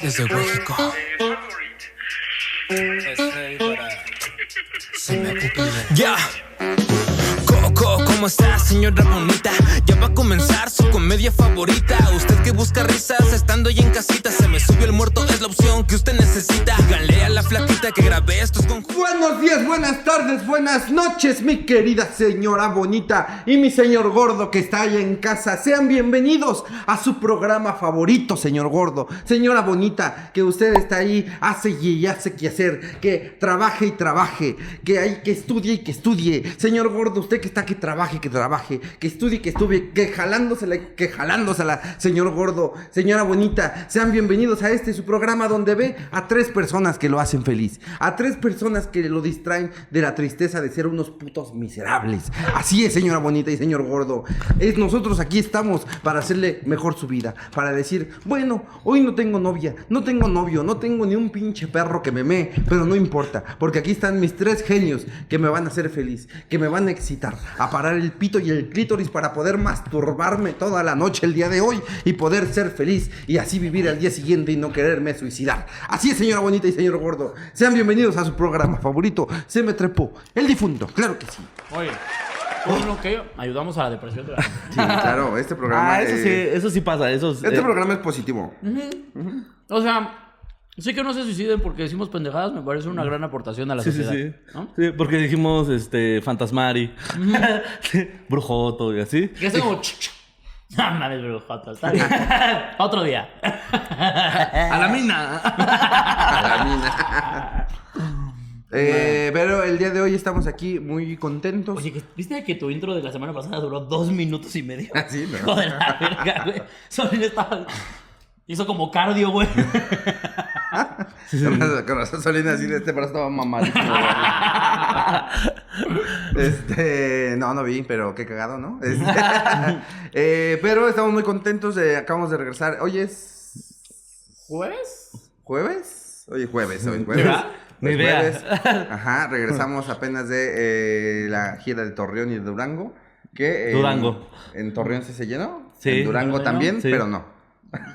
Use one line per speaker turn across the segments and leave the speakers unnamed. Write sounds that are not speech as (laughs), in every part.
Desde México. Ya. Coco, ¿cómo está, señora bonita? Ya va a comenzar su comedia favorita. Usted que busca risas estando ahí en casita. Se me subió el muerto, es la opción que usted necesita. Díganle a la flaquita que grabé estos con.
Buenos días, buenas tardes, buenas noches, mi querida señora bonita y mi señor gordo que está allá en casa. Sean bienvenidos a su programa favorito, señor gordo. Señora bonita, que usted está ahí, hace y hace que hacer, que trabaje y trabaje, que hay que estudie y que estudie. Señor gordo, usted que está que que trabaje, que estudie, que estudie, que jalándosela, que jalándosela, señor gordo, señora bonita. Sean bienvenidos a este su programa donde ve a tres personas que lo hacen feliz, a tres personas que lo distraen de la tristeza de ser unos putos miserables. Así es, señora bonita y señor gordo. Es nosotros aquí estamos para hacerle mejor su vida, para decir, bueno, hoy no tengo novia, no tengo novio, no tengo ni un pinche perro que me mee, pero no importa, porque aquí están mis tres genios que me van a hacer feliz, que me van a excitar, a parar el pito y el clítoris para poder masturbarme toda la noche el día de hoy y poder ser feliz y así vivir al día siguiente y no quererme suicidar. Así es, señora bonita y señor gordo. Sean bienvenidos a su programa favorito, Se me trepó, el difunto, claro que sí.
Oye, uno que ayudamos a la depresión de la gente.
Sí, claro, este programa
Ah, eso sí, eso sí pasa. Eso es,
Este
eh,
programa es positivo.
O sea, sí que no se suiciden porque decimos pendejadas, me parece una gran aportación a la
Sí, sí,
sociedad.
sí.
¿no?
Sí, porque dijimos este Fantasmari, (laughs) Brujoto y así.
Que es como... Ah, mames, brujoto, está bien. (laughs) Otro día.
A la mina. (laughs)
Eh, pero el día de hoy estamos aquí muy contentos.
Oye, que- ¿viste que tu intro de la semana pasada duró dos minutos y medio?
Ah, sí, ¿no?
Hijo de la verga, güey. Solín estaba... Hizo como cardio, güey.
Con razón- Con razón Solina así de este brazo estaba mamadísimo. (laughs) este, no, no vi, pero qué cagado, ¿no? (laughs) Este, eh, pero estamos muy contentos, de, acabamos de regresar. Hoy es
¿Jueves?
jueves. Hoy es jueves, hoy es jueves. Es
idea.
jueves. (laughs) Ajá, regresamos apenas de eh, la gira de Torreón y de Durango. Que en-
Durango.
En Torreón sí se llenó.
Sí.
En Durango
¿Durango?
también,
Sí.
pero no.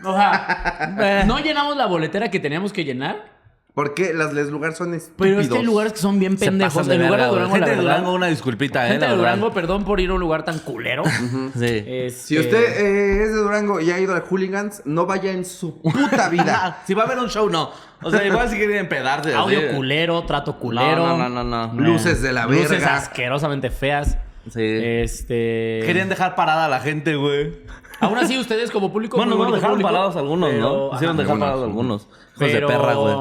O sea, (laughs) no llenamos la boletera que teníamos que llenar.
Porque las les lugares son estúpidos.
Pero es que hay lugares que son bien
Se
pendejos.
pasan de
En lugar de
verga, güey.
Durango,
Gente
la
de
verdad.
Durango, una disculpita, eh.
Gente
la
de
verdad.
Durango, perdón por ir a un lugar tan culero.
Sí.
Este,
Si usted eh, es de Durango y ha ido al Hooligans, no vaya en su puta (laughs) vida.
Si va a haber un show, no. O sea, igual si quieren empedarse. así.
Audio culero, trato culero.
No, no, no, no, no.
Luces de la
Luces
verga.
asquerosamente feas.
Sí.
Este.
Querían dejar parada a la gente, güey.
Aún así, ustedes como público.
Bueno, no, dejaron
público,
parados algunos,
pero-
¿no? Hicieron dejar parados algunos. Hijos
Pero.
de perra, güey.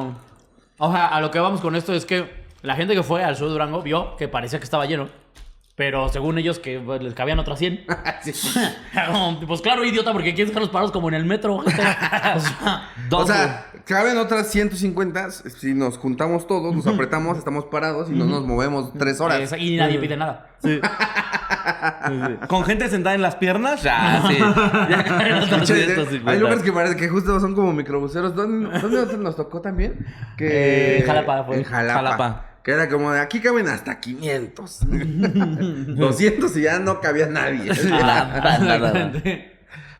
O sea, a lo que vamos con esto es que la gente que fue al sur de Durango vio que parecía que estaba lleno. Pero según ellos, que pues, les cabían otras 100. (laughs) (laughs) Como, pues claro, idiota, porque quieres dejarlos parados como en el metro. (laughs) O sea,
O sea, caben otras 150. Si nos juntamos todos, nos apretamos, estamos parados y no nos movemos tres horas.
y nadie pide nada.
Sí. Sí, sí. Con gente sentada en las piernas, ya, sí. Ya caen otros
Pinche,
150.
Hay lugares que parece que justo son como microbuseros. ¿Dónde, dónde nos tocó también? Que...
Eh, en Jalapa fue.
En Jalapa.
Jalapa.
Que era como de aquí caben hasta 500. 200 (laughs) y ya no cabía nadie. (laughs)
Nada, nada.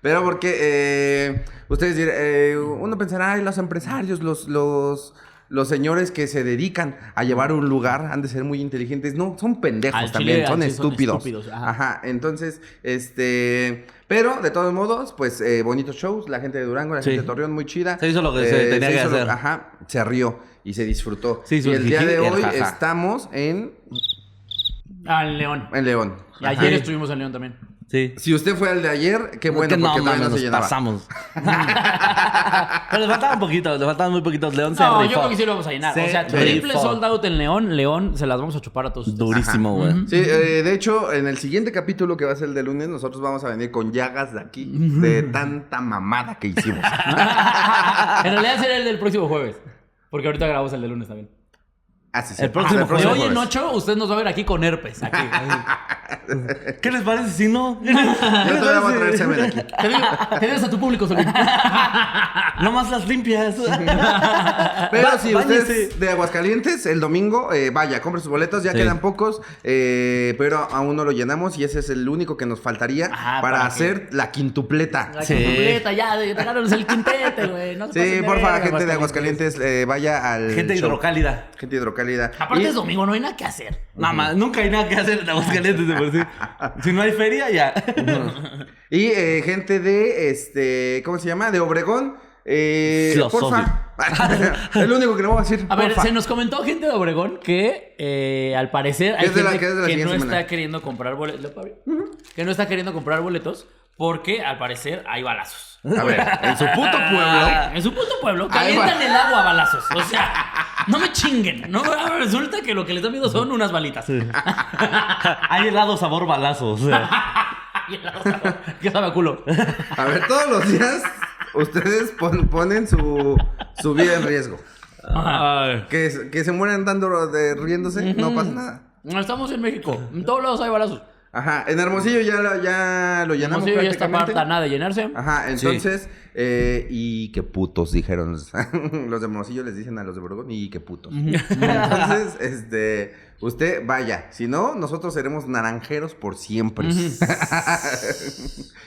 Pero porque eh, ustedes dirán, eh, uno pensará, ay, los empresarios, los, los, los señores que se dedican a llevar un lugar han de ser muy inteligentes. No, son pendejos
Al
también,
chile,
son estúpidos.
ajá.
ajá. entonces, este... Pero, de todos modos, pues, eh, bonitos shows. La gente de Durango, la
Sí.
gente de Torreón, muy chida.
Se hizo lo que se tenía que
lo-
hacer.
ajá, se rió y se disfrutó.
Sí,
y
el
día de hoy
jaja.
estamos en,
Al León.
en León.
Y
Ajá.
ayer estuvimos en León también.
Sí.
Si usted fue al de ayer, qué bueno,
que no,
porque todavía
mames,
no se
nos
llenaba.
pasamos. (laughs) Pero le faltaban poquitos, le faltaban muy poquitos. León se
No, yo
rifó.
creo que sí lo vamos a llenar.
Se
o sea, triple
rifó.
sold out en León. León se las vamos a chupar a todos. ustedes.
Durísimo, güey.
Sí, eh, de hecho, en el siguiente capítulo que va a ser el de lunes, nosotros vamos a venir con llagas de aquí, de (laughs) tanta mamada que hicimos. (laughs)
en realidad será el del próximo jueves. Porque ahorita grabamos el de lunes también.
Ah, sí, sí.
El próximo
Ah,
De hoy en. 8, usted nos va a ver aquí con herpes. Aquí. (laughs) (laughs)
¿Qué les parece si no? (laughs) ¿Qué les
Yo todavía voy a traer semen aquí.
Te digo, te a tu público, Solín. (laughs)
No más las limpias.
Pero
Va-
si
báñese.
usted es de Aguascalientes, el domingo, eh, vaya, compre sus boletos, ya
Sí.
quedan pocos, eh, pero aún no lo llenamos y ese es el único que nos faltaría
Ajá,
para,
para
hacer la quintupleta.
La
Sí.
completa, ya, de- regálanos el quintete, güey. No
Sí, porfa, gente de Aguascalientes, eh, vaya al
Gente
show.
hidrocálida.
Gente hidrocálida.
Aparte
Y-
es domingo, no hay nada que hacer.
Nada más, nunca hay nada que hacer en Aguascalientes sí. Si no hay feria, ya.
Y eh, gente de, este, ¿cómo se llama? De Obregón. Eh,
Los
porfa. (laughs) es lo único que le voy a decir.
A ver,
porfa.
se nos comentó gente de Obregón que eh, al parecer hay
es de la-
gente
que la
que no
semana.
está queriendo comprar boletos. Que no está queriendo comprar boletos porque al parecer hay balazos.
A ver, en su puto pueblo.
En su puto pueblo calientan el agua a balazos. O sea, no me chinguen. No, resulta que lo que les da miedo son unas balitas.
Hay helado sabor balazo. o sea. (laughs)
¿Qué sabe a culo?
A ver, todos los días ustedes pon- ponen su, su vida en riesgo. Que, se- que se mueran dando de riéndose, no pasa nada.
Estamos en México. En todos lados hay balazos.
Ajá, en Hermosillo ya lo, ya lo llenamos
sé, ya está parta nada de llenarse.
Ajá, entonces, eh, y qué putos dijeron los, (laughs) los de Hermosillo les dicen a los de Borgón y qué putos. (laughs) Entonces, este, usted vaya, si no, nosotros seremos naranjeros por siempre. (laughs)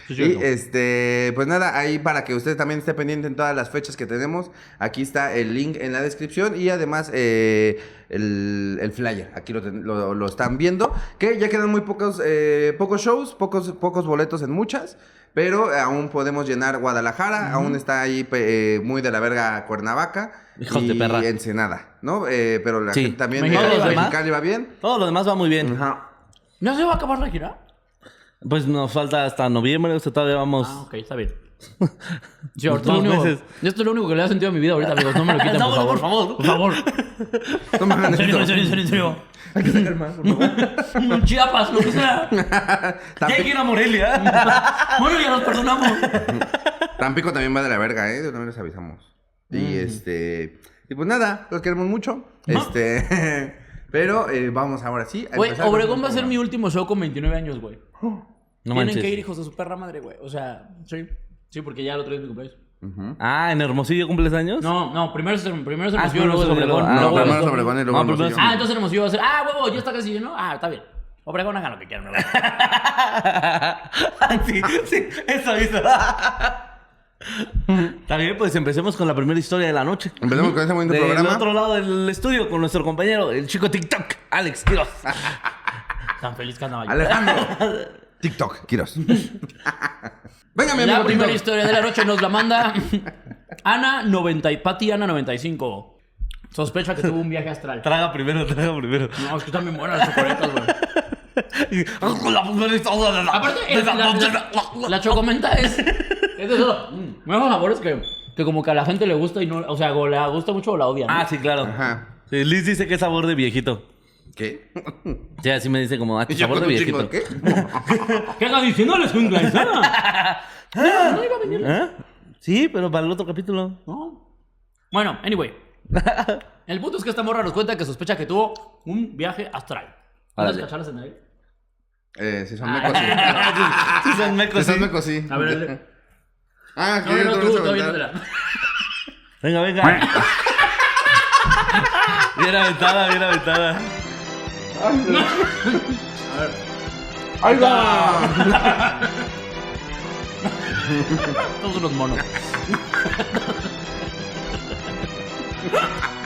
Y este, pues nada, ahí para que usted también esté pendiente en todas las fechas que tenemos, aquí está el link en la descripción y además eh, el, el flyer, aquí lo, ten- lo- lo están viendo, que ya quedan muy pocos, eh, pocos shows, pocos, pocos boletos en muchas. Pero aún podemos llenar Guadalajara, aún está ahí eh, muy de la verga Cuernavaca
Hijos
y
de perra.
Ensenada, ¿no? Eh, pero la
Sí.
gente también
Mexicali bien.
Mexicali va bien.
Todo lo demás va muy bien.
Ajá.
¿No se va a acabar la gira?
Pues nos falta hasta noviembre, o sea, todavía vamos.
Ah, ok, está bien. (laughs) Lo único-
meses.
Esto es lo único que le ha sentido a mi vida ahorita, amigos. No me lo quiten, (laughs) por
No,
favor.
por favor.
Por favor.
No me hagan
En serio, en
esto.
serio, en serio, en serio.
Hay que sacar más, por favor. (laughs)
Chiapas, lo que sea.
Ya hay que ir a Morelia.
Bueno, ya nos perdonamos.
Tampico también va de la verga, ¿eh? De una vez les avisamos. Y este. Y pues nada, los queremos mucho. Este. (laughs) Pero eh, vamos ahora sí.
Güey, Obregón va a ser mi último show con 29 años, güey.
No
Tienen
manches.
que ir, hijos de su perra madre, güey. O sea, sí. Sí, porque ya el otro día es mi cumpleaños.
Ah, ¿en Hermosillo cumples años?
No, no, primero es, primero es
Ah,
Hermosillo, luego es Obregón.
Ah,
luego
primero
es
Obregón y luego
No,
Hermosillo.
Ah, entonces Hermosillo va a ser, ah, huevo, ya está casi lleno. Ah, está bien. Obregón hagan lo que quieran, güey. (laughs)
sí, sí, eso hizo. Está bien, pues empecemos con la primera historia de la noche.
Empezamos con ese bonito
Del
programa.
otro lado del estudio con nuestro compañero, el chico TikTok, Alex Quiroz. (laughs)
Tan feliz que andaba yo.
Alejandro. (laughs) TikTok, Kiros. (laughs) Venga, mi
La
amigo
primera
TikTok.
historia de la noche nos la manda Ana 90 y Pati Ana 95. Sospecha que tuvo un viaje astral.
Traga primero, traga primero.
No, es que están bien buenas las chocolatas, güey. Aparte, el- la, la- la chocomenta es. Es de mm, nuevos sabores que, que como que a la gente le gusta y no. O sea, o le gusta mucho o la odia. ¿no?
Ah, sí, claro.
Ajá.
Sí, Liz dice que es sabor de viejito.
¿Qué?
Sí, así me dice como, ah, (laughs)
yo
sabor
con
de
un chingo
viejito.
de qué? (laughs)
¿Qué estás diciendo, les cumpleaños? (laughs) No, no iba a venir.
¿Eh? Sí, pero para el otro capítulo.
No. Bueno, anyway. El punto es que esta morra nos cuenta que sospecha que tuvo un viaje astral. ¿Puedes
Órale.
cacharlas en aire?
Eh, si son mecos, sí.
Sí, son
Si
mecos,
son
sí.
mecos, sí.
A ver, dale.
Ah,
que no, no,
tú,
tú. (laughs)
Venga, venga. (laughs) bien aventada, bien aventada. Ay, no. A ver.
¡Ahí va!
Todos unos monos. (laughs)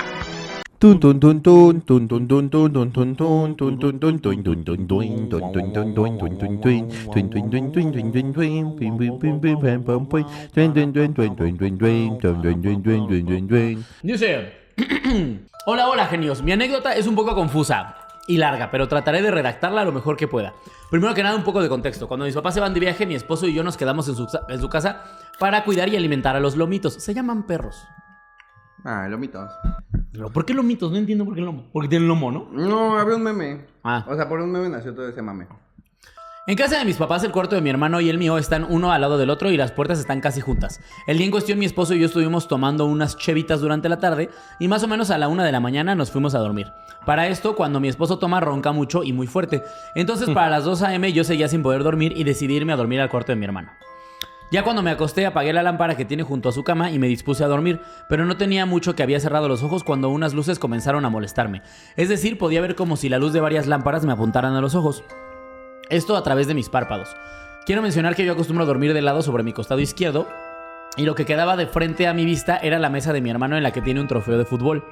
Dice, hola, hola genios. Mi anécdota es un poco confusa y larga, pero trataré de redactarla lo mejor que pueda. Primero que nada, un poco de contexto. Cuando mis papás se van de viaje, mi esposo y yo nos quedamos en su, en su casa para cuidar y alimentar a los lomitos. Se llaman perros.
Ah, lomitos.
Pero, ¿Por qué lomitos? No entiendo por qué lomo. Porque tienen lomo, ¿no?
No, había un meme.
Ah.
O sea, por un meme nació todo ese mame.
En casa de mis papás, el cuarto de mi hermano y el mío están uno al lado del otro y las puertas están casi juntas. El día en cuestión, mi esposo y yo estuvimos tomando unas chevitas durante la tarde y más o menos a la una de la mañana nos fuimos a dormir. Para esto, cuando mi esposo toma, ronca mucho y muy fuerte. Entonces, (laughs) para las 2 a.m. yo seguía sin poder dormir y decidí irme a dormir al cuarto de mi hermano. Ya cuando me acosté apagué la lámpara que tiene junto a su cama y me dispuse a dormir, pero no tenía mucho que había cerrado los ojos cuando unas luces comenzaron a molestarme. Es decir, podía ver como si la luz de varias lámparas me apuntaran a los ojos. Esto a través de mis párpados. Quiero mencionar que yo acostumbro a dormir de lado sobre mi costado izquierdo y lo que quedaba de frente a mi vista era la mesa de mi hermano en la que tiene un trofeo de fútbol.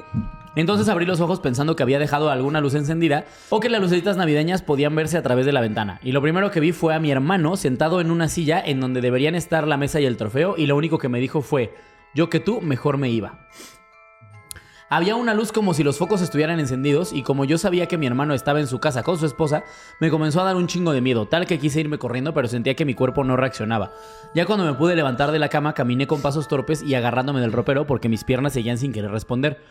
Entonces abrí los ojos pensando que había dejado alguna luz encendida o que las lucecitas navideñas podían verse a través de la ventana. Y lo primero que vi fue a mi hermano sentado en una silla en donde deberían estar la mesa y el trofeo y lo único que me dijo fue, yo que tú mejor me iba. Había una luz como si los focos estuvieran encendidos y como yo sabía que mi hermano estaba en su casa con su esposa, me comenzó a dar un chingo de miedo, tal que quise irme corriendo pero sentía que mi cuerpo no reaccionaba. Ya cuando me pude levantar de la cama caminé con pasos torpes y agarrándome del ropero porque mis piernas seguían sin querer responder.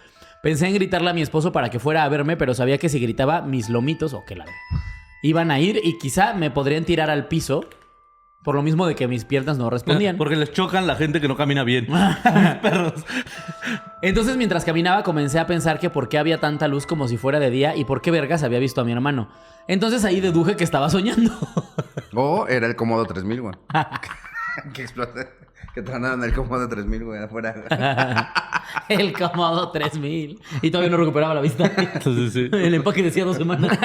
Pensé en gritarle a mi esposo para que fuera a verme, pero sabía que si gritaba mis lomitos o que la iban a ir y quizá me podrían tirar al piso por lo mismo de que mis piernas no respondían.
Porque les chocan la gente que no camina bien. (laughs) perros.
Entonces, mientras caminaba, comencé a pensar que por qué había tanta luz como si fuera de día y por qué vergas había visto a mi hermano. Entonces ahí deduje que estaba soñando. (laughs)
O era el Comodo 3000, güey. (laughs) que explota. Que tronaron el Comodo 3000, güey, afuera.
el Comodo 3000. Y todavía no recuperaba la vista.
Entonces, sí.
El empaque decía dos semanas.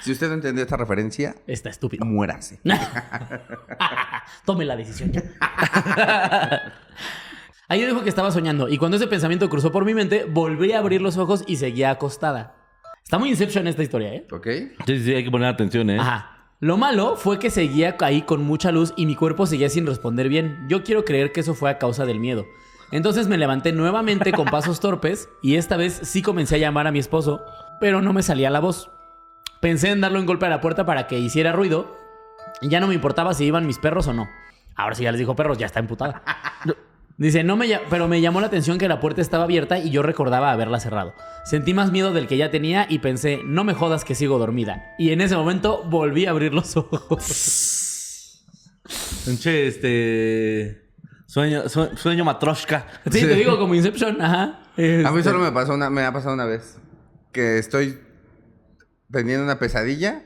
Si usted no entendió esta referencia,
Está estúpido.
muérase. (laughs)
Tome la decisión ya. (laughs) Ahí dijo que estaba soñando y cuando ese pensamiento cruzó por mi mente, volví a abrir los ojos y seguía acostada. Está muy Inception esta historia, ¿eh?
¿Ok?
Sí, sí, hay que poner atención, ¿eh?
Ajá. Lo malo fue que seguía ahí con mucha luz y mi cuerpo seguía sin responder bien. Yo quiero creer que eso fue a causa del miedo. Entonces me levanté nuevamente con pasos torpes y esta vez sí comencé a llamar a mi esposo, pero no me salía la voz. Pensé en darle un golpe a la puerta para que hiciera ruido y ya no me importaba si iban mis perros o no. Ahora sí ya les dijo perros, ya está emputada. Dice, no me pero me llamó la atención que la puerta estaba abierta y yo recordaba haberla cerrado. Sentí más miedo del que ya tenía y pensé, no me jodas que sigo dormida. Y en ese momento volví a abrir los ojos.
Pinche, este. Sueño, sue- sueño matroshka.
Sí, te digo como Inception, ajá.
A mí
Este,
solo me pasó una, me ha pasado una vez. Que estoy teniendo una pesadilla,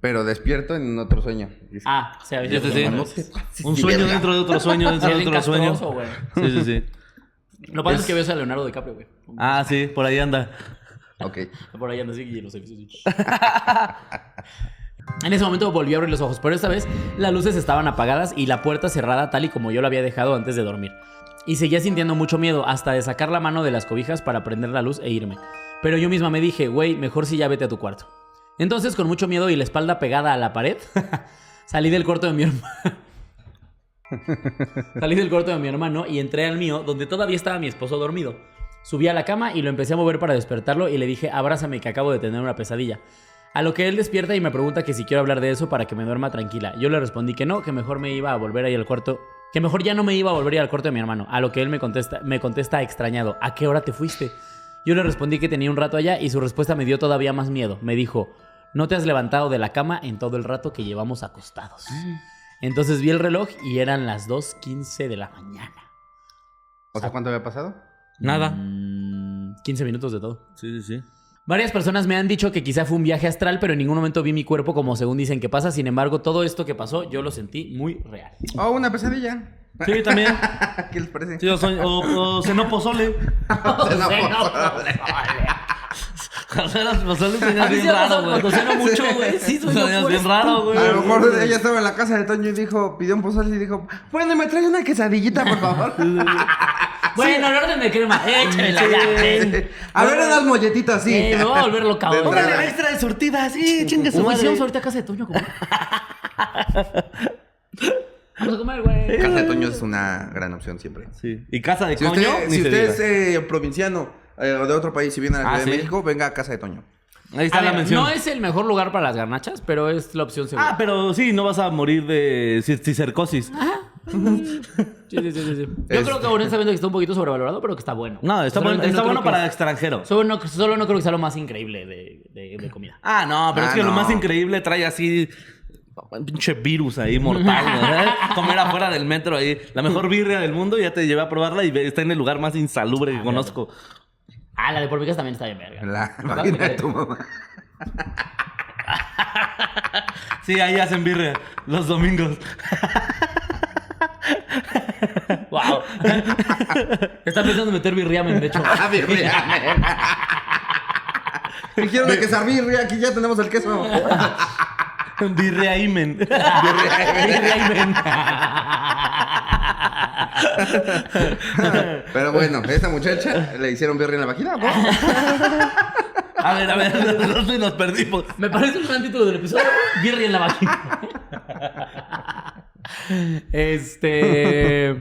pero despierto en otro sueño.
Ah, se había
Sí, sí, sí.
No te pases
Un sueño
verga.
dentro de otro sueño, dentro
Sí,
de otro sueño. Sí, sí, sí.
Lo pasa es que ves a Leonardo DiCaprio, güey.
Ah, sí, por ahí anda.
Ok.
Por ahí anda así y los edificios. En ese momento volví a abrir los ojos, pero esta vez las luces estaban apagadas y la puerta cerrada tal y como yo la había dejado antes de dormir. Y seguía sintiendo mucho miedo hasta de sacar la mano de las cobijas para prender la luz e irme. Pero yo misma me dije, güey, mejor si ya vete a tu cuarto. Entonces, con mucho miedo y la espalda pegada a la pared, (laughs) salí del cuarto de mi hermano. (laughs) Salí del cuarto de mi hermano y entré al mío, donde todavía estaba mi esposo dormido. Subí a la cama y lo empecé a mover para despertarlo y le dije, abrázame que acabo de tener una pesadilla. A lo que él despierta y me pregunta que si quiero hablar de eso para que me duerma tranquila. Yo le respondí que no, que mejor me iba a volver ahí al cuarto. Que mejor ya no me iba a volver a ir al cuarto de mi hermano. A lo que él me contesta, me contesta extrañado, ¿a qué hora te fuiste? Yo le respondí que tenía un rato allá y su respuesta me dio todavía más miedo. Me dijo, no te has levantado de la cama en todo el rato que llevamos acostados. Entonces vi el reloj y eran las 2.15 de la mañana.
O sea, ¿cuánto había pasado?
Nada.
Mm, 15 minutos de todo.
Sí, sí, sí.
Varias personas me han dicho que quizá fue un viaje astral, pero en ningún momento vi mi cuerpo como según dicen que pasa. Sin embargo, todo esto que pasó, yo lo sentí muy real.
Oh, una pesadilla.
Sí, también. (laughs)
¿Qué les parece?
Sí, o, sueño- o, o cenó pozole. Cenas pozole
mí
bien raro, güey.
cuando ceno mucho, güey. Sí, soy
Sueñas bien raro, güey.
A lo mejor ella estaba en la casa de Toño y dijo, pidió un pozole y dijo, bueno, me trae una quesadillita, por favor. (laughs)
Bueno, el orden de crema. Échamela ya.
a ver, unas molletitas, sí.
Eh, me voy a volver loca,
De
güey.
entrada.
Órale,
extra de surtida, sí, chingue
si vamos ahorita a casa de Toño, como. (laughs) Vamos a comer, güey.
Casa de Toño es una gran opción siempre.
Sí. ¿Y casa de
Si
coño?
usted,
Ni
si
se
usted
diga.
es eh, provinciano eh, o de otro país y viene a la
Ah,
Ciudad de
¿sí?
México, venga a Casa de Toño.
Ahí está
A
la
ver,
mención.
no es el mejor lugar para las garnachas, pero es la opción segura.
Ah, pero sí, no vas a morir de ci- cistercosis.
Sí, sí, sí, sí, sí. Yo
Este.
creo que honestamente que está un poquito sobrevalorado, pero que está bueno.
No, está, bueno, está
no
bueno para
que-
extranjero.
Solo no, solo no creo que sea lo más increíble de, de- de comida.
Ah, no, pero
Ah,
es que lo
no.
más increíble trae así un pinche virus ahí mortal, ¿verdad? (laughs) Comer afuera del metro ahí. La mejor birria del mundo, ya te llevé a probarla y está en el lugar más insalubre que conozco.
Ah, la de por también está bien verga.
La vagina de tu mamá. (laughs)
Sí, ahí hacen birria los domingos. (laughs)
Wow. Está pensando en meter birriamen, de hecho.
Ah, birria. Me quiero una quesabirria, aquí ya tenemos el queso.
Birria Imen.
Birriamen.
Pero bueno, esta muchacha le hicieron birria en la vagina. ¿no? (laughs)
A ver, a ver, ¿dónde nos perdimos?
Me parece un gran título del episodio. Birria en la vagina. (laughs) Este.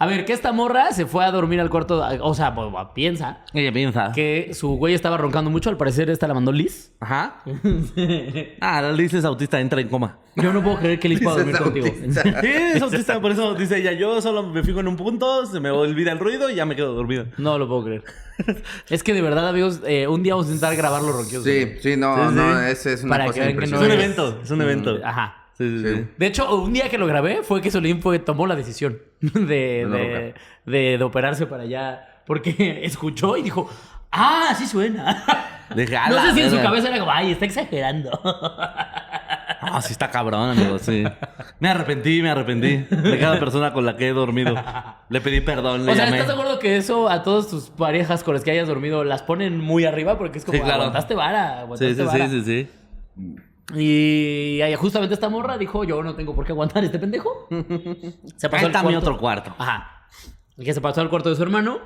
A ver, que esta morra se fue a dormir al cuarto. O sea, pues, piensa
Ella piensa.
que su güey estaba roncando mucho. Al parecer, esta la mandó Liz.
Aja. (laughs) Ah, Liz es autista, entra en coma.
Yo no puedo creer que Liz pueda
Dices
dormir contigo.
autista. (laughs)
Sí, es autista, por eso dice ella, yo solo me fijo en un punto, se me olvida el ruido y ya me quedo dormido.
No lo puedo creer. (laughs) Es que de verdad, amigos, eh, un día vamos a intentar grabar los ronquidos.
Sí, sí, no,
Sí, sí.
no, ese es una
Para que
cosa
vean que no
Es un evento, es un evento.
Ajá.
Sí, sí,
Sí.
sí.
De hecho, un día que lo grabé fue que Solín fue, tomó la decisión (laughs) de, de, de- de operarse para allá. Porque (laughs) escuchó y dijo, ah, sí suena. (laughs)
Dije, "A
No sé si en su
verga".
cabeza era como, ay, está exagerando.
Ah, sí está cabrón, amigo, sí. Me arrepentí, me arrepentí de cada persona con la que he dormido. Le pedí perdón, le
O sea,
llamé.
¿estás de acuerdo que eso a todas tus parejas con las que hayas dormido las ponen muy arriba? Porque es como,
Sí, claro.
aguantaste vara,
Sí,
aguantaste
sí,
vara.
sí, sí, sí.
Y justamente esta morra dijo, yo no tengo por qué aguantar a este pendejo. (laughs) Se pasó al
otro cuarto.
Ajá. Y que se pasó al cuarto de su hermano.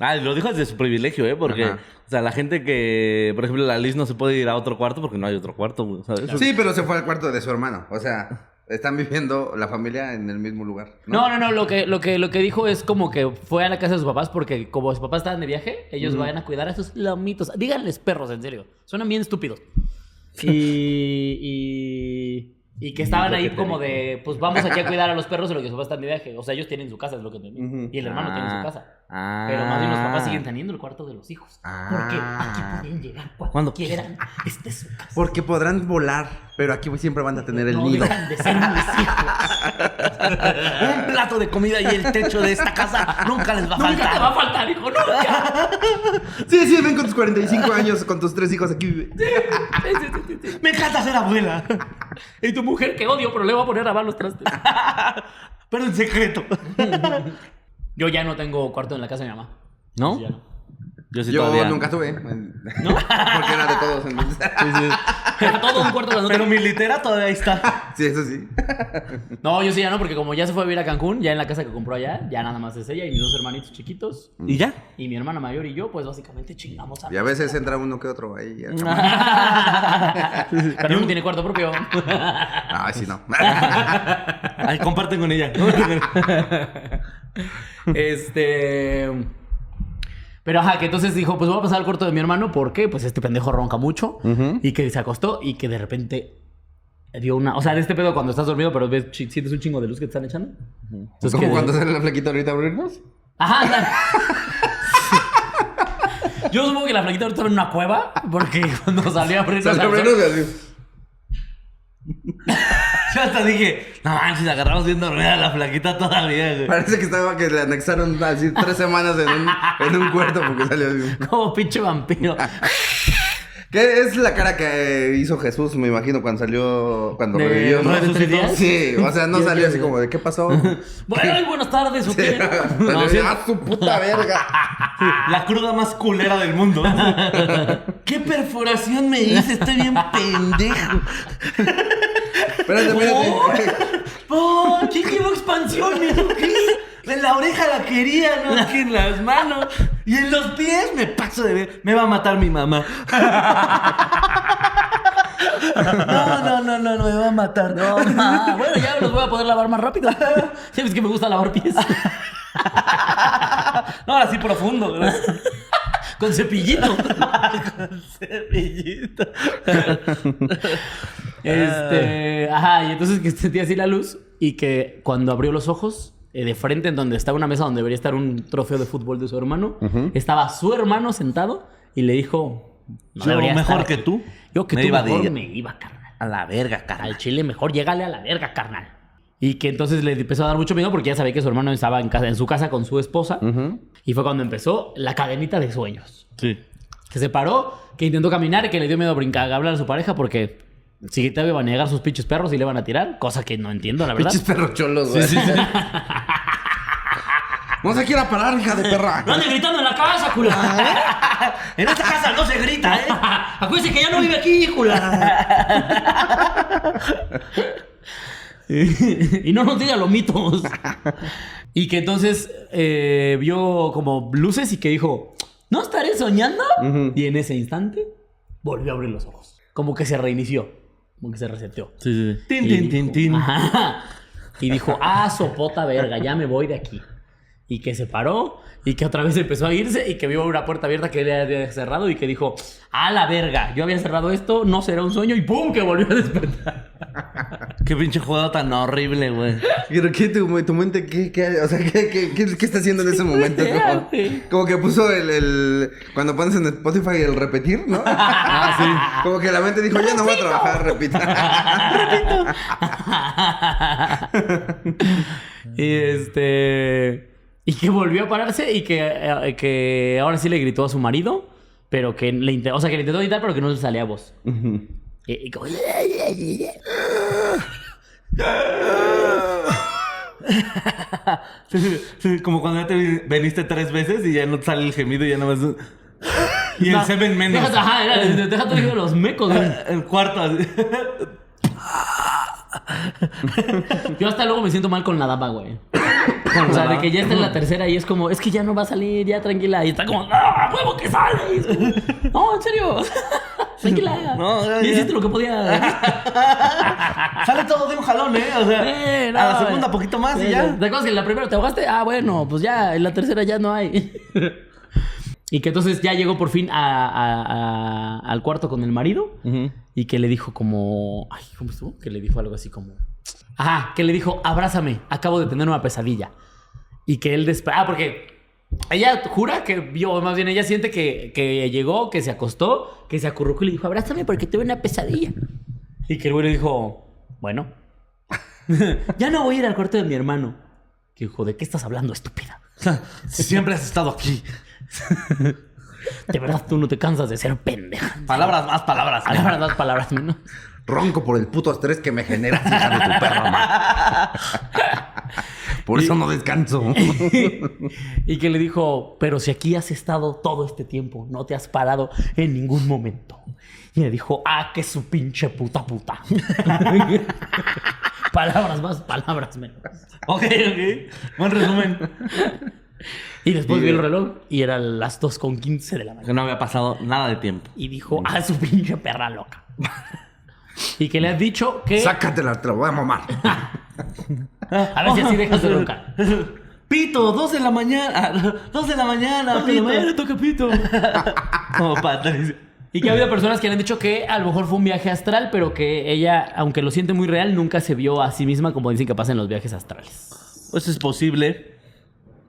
Ah, y lo dijo desde su privilegio, ¿eh? Porque,
Ajá.
o sea, la gente que, por ejemplo, la Liz no se puede ir a otro cuarto porque no hay otro cuarto, ¿sabes?
Sí, pero se fue al cuarto de su hermano. O sea, están viviendo la familia en el mismo lugar.
No, no, no, lo que, lo que, lo que dijo es como que fue a la casa de sus papás porque como sus papás estaban de viaje, ellos van a cuidar a sus lomitos. Díganles perros, en serio. Suenan bien estúpidos. Y, (laughs) y, y que estaban ahí como de, pues vamos aquí a cuidar a los perros en lo que sus papás están de viaje. O sea, ellos tienen su casa, es lo que entendí.
Ujú.
Y el hermano tiene
Ah.
su casa.
Ah.
Pero más bien los papás siguen teniendo el cuarto de los hijos.
Ah.
Porque aquí pueden llegar cuando
Cuando
quieran. (laughs) Esta es su casa.
Porque podrán volar, pero aquí siempre van a tener el
no
nido.
dejan de ser mis (laughs) hijos.
Un plato de comida y el techo de esta casa nunca les va a
Nunca te va a
faltar.
faltar, hijo, nunca. (laughs)
Sí, sí, ven con tus 45 años, con tus tres hijos aquí.
Me encanta ser abuela.
Y tu mujer que odio, pero le voy a poner a lavar los trastes.
Pero en secreto.
Yo ya no tengo cuarto en la casa de mi mamá.
¿No?
Ya no.
Yo sí
Yo
todavía.
nunca tuve. ¿No? (laughs) Porque era de todos entonces. (laughs)
Era (laughs) todo un cuarto
Pero mi litera todavía ahí está.
Sí, eso sí.
No, yo sí ya no, porque como ya se fue a vivir a Cancún, ya en la casa que compró allá, ya nada más es ella y mis dos hermanitos chiquitos.
¿Y ya?
Y mi hermana mayor y yo, pues básicamente chingamos a
Y a veces entra uno que otro ahí. ya.
Pero no tiene cuarto propio.
Ay, sí, no.
Ay, comparten con ella. (laughs)
este. Pero ajá, que entonces dijo, pues voy a pasar al cuarto de mi hermano porque pues este pendejo ronca mucho y que se acostó y que de repente dio una, o sea, de este pedo cuando estás dormido pero ves sientes un chingo de luz que te están echando. Entonces,
¿Como
que-
cuando sale la flequita ahorita a abrirnos?
Ajá. (laughs) Yo supongo que la flaquita ahorita en una cueva porque cuando salió a abrir
Sale a abrirnos.
Yo hasta dije, no manches, agarramos bien dormida a la flaquita todavía, güey.
Parece que estaba que le anexaron así tres semanas en un, en un cuarto porque salió así. (laughs)
como pinche vampiro. (laughs)
¿Qué es la cara que hizo Jesús, me imagino, cuando salió, cuando
¿De
revivió? ¿no?
resucitó?
Sí, o sea, no (laughs) salió así como de ¿qué pasó?
Bueno, buenas tardes, ¿o
Sí.
qué?
No,
No, sí.
¡Ah, su puta verga!
La cruda más culera del mundo. ¿Qué perforación me hice? Estoy bien pendejo.
Espérate, espérate.
¡Oh! ¿Quién llevó expansiones? o qué? (laughs)
En la oreja la quería, no aquí en las manos. Y en los pies me paso de ver. Me va a matar mi mamá. (laughs) No, no, no, no, no, me va a matar.
No, ma. Bueno, ya los voy a poder lavar más rápido. (laughs) Sabes que me gusta lavar pies.
No, ahora sí profundo. ¿verdad?
Con cepillito.
Cepillito.
Este. Ajá, y entonces que (laughs) sentía así la luz y que cuando abrió los ojos eh, de frente, en donde estaba una mesa donde debería estar un trofeo de fútbol de su hermano. Estaba su hermano sentado y le dijo: "No
Yo mejor
estar
que
aquí".
tú.
Yo que
me
tú
iba de
mejor
ella.
me iba, carnal.
A la verga, carnal.
Al chile mejor llégale a la verga, carnal. Y que entonces le empezó a dar mucho miedo porque ya sabía que su hermano estaba en, casa, en su casa con su esposa. Y fue cuando empezó la cadenita de sueños.
Sí.
Que se paró, que intentó caminar y que le dio miedo brincar, hablar a su pareja porque si te iban a llegar sus pinches perros y le van a tirar. Cosa que no entiendo, la verdad.
Pinches perros cholos, güey. (laughs) No se quiera parar, hija de perra. (laughs)
¡No ande gritando en la casa, cula! (laughs)
En esta casa no se grita, ¿eh?
Acuérdense que ya no vive aquí, cula. y no nos diga lomitos. y que entonces eh, vio como luces y que dijo, ¿no estaré soñando? Y en ese instante volvió a abrir los ojos. Como que se reinició. Como que se reseteó.
Sí, sí. Tin,
Y
tin,
dijo-
tin, tin.
Ajá. Y dijo, ah, sopota verga, ya me voy de aquí. Y que se paró y que otra vez empezó a irse y que vio una puerta abierta que él había cerrado y que dijo, a la verga, yo había cerrado esto, no será un sueño y ¡pum! que volvió a despertar. (laughs)
Qué pinche juego tan horrible, güey.
Pero qué tu, tu mente, ¿qué, qué, o sea, ¿qué, qué, qué- qué está haciendo en ese momento? Como,
güey.
como que puso el, el- cuando pones en Spotify el repetir, ¿no? (laughs) Ah, sí. Como que la mente dijo, ya no voy a trabajar, repita. (laughs)
y este... Y que volvió a pararse y que, eh, que ahora sí le gritó a su marido, pero que le intentó, o sea, que le intentó gritar, pero que no le salía voz. Y, y como...
Como cuando ya te veniste tres veces y ya no te sale el gemido y ya no más. Y el seven menos.
Déjate, (laughs) ajá, era, los mecos, güey. (laughs)
El cuarto. así. (laughs)
Yo hasta luego me siento mal con la dama, güey. O sea, de que ya está en la tercera y es como, es que ya no va a salir, ya tranquila. Y está como, ¡no, a huevo que sale! Y es como, no, en serio. (laughs) tranquila. (laughs)
No, ya,
ya
ya.
hiciste lo que podía.
Sale todo de un jalón, ¿eh? O sea,
Eh, no,
a la segunda poquito más y
eh,
ya.
¿Te acuerdas que en la primera te ahogaste? Ah, bueno, pues ya, en la tercera ya no hay. Y que entonces ya llegó por fin a- a- a- al cuarto con el marido. Y que le dijo como... Ay, ¿cómo estuvo? Que le dijo algo así como... Ajá, que le dijo, abrázame, acabo de tener una pesadilla. Y que él después... Ah, porque ella jura que vio, más bien ella siente que, que llegó, que se acostó, que se acurrucó y le dijo, abrázame porque tuve una pesadilla. Y que el güey le dijo, bueno, (laughs) ya no voy a ir al cuarto de mi hermano. Que dijo, ¿de qué estás hablando, estúpida?
Si (laughs) siempre has estado aquí. (laughs)
De verdad, tú no te cansas de ser pendeja.
Palabras más, palabras menos.
Palabras más, palabras menos.
Ronco por el puto estrés que me generas, (laughs) hija de tu perra, ma. Por eso no descanso. (laughs)
y que le dijo, pero si aquí has estado todo este tiempo, no te has parado en ningún momento. Y le dijo, ah, que su pinche puta puta. palabras más, palabras menos.
Ok, ok. Buen resumen.
Y después vio el reloj y eran las 2 con 15 de la mañana.
Que no había pasado nada de tiempo.
Y dijo, ah, su pinche perra loca. (laughs) y que le has dicho que...
Sácatela, te la voy a mamar. (laughs)
A ver si así dejas de roncar. (laughs)
Pito, dos de la mañana. Dos de la mañana, pito.
toca pito.
Como Patricia.
Y que ha habido personas que le han dicho que a lo mejor fue un viaje astral, pero que ella, aunque lo siente muy real, nunca se vio a sí misma como dicen que pasa en los viajes astrales.
Pues es posible.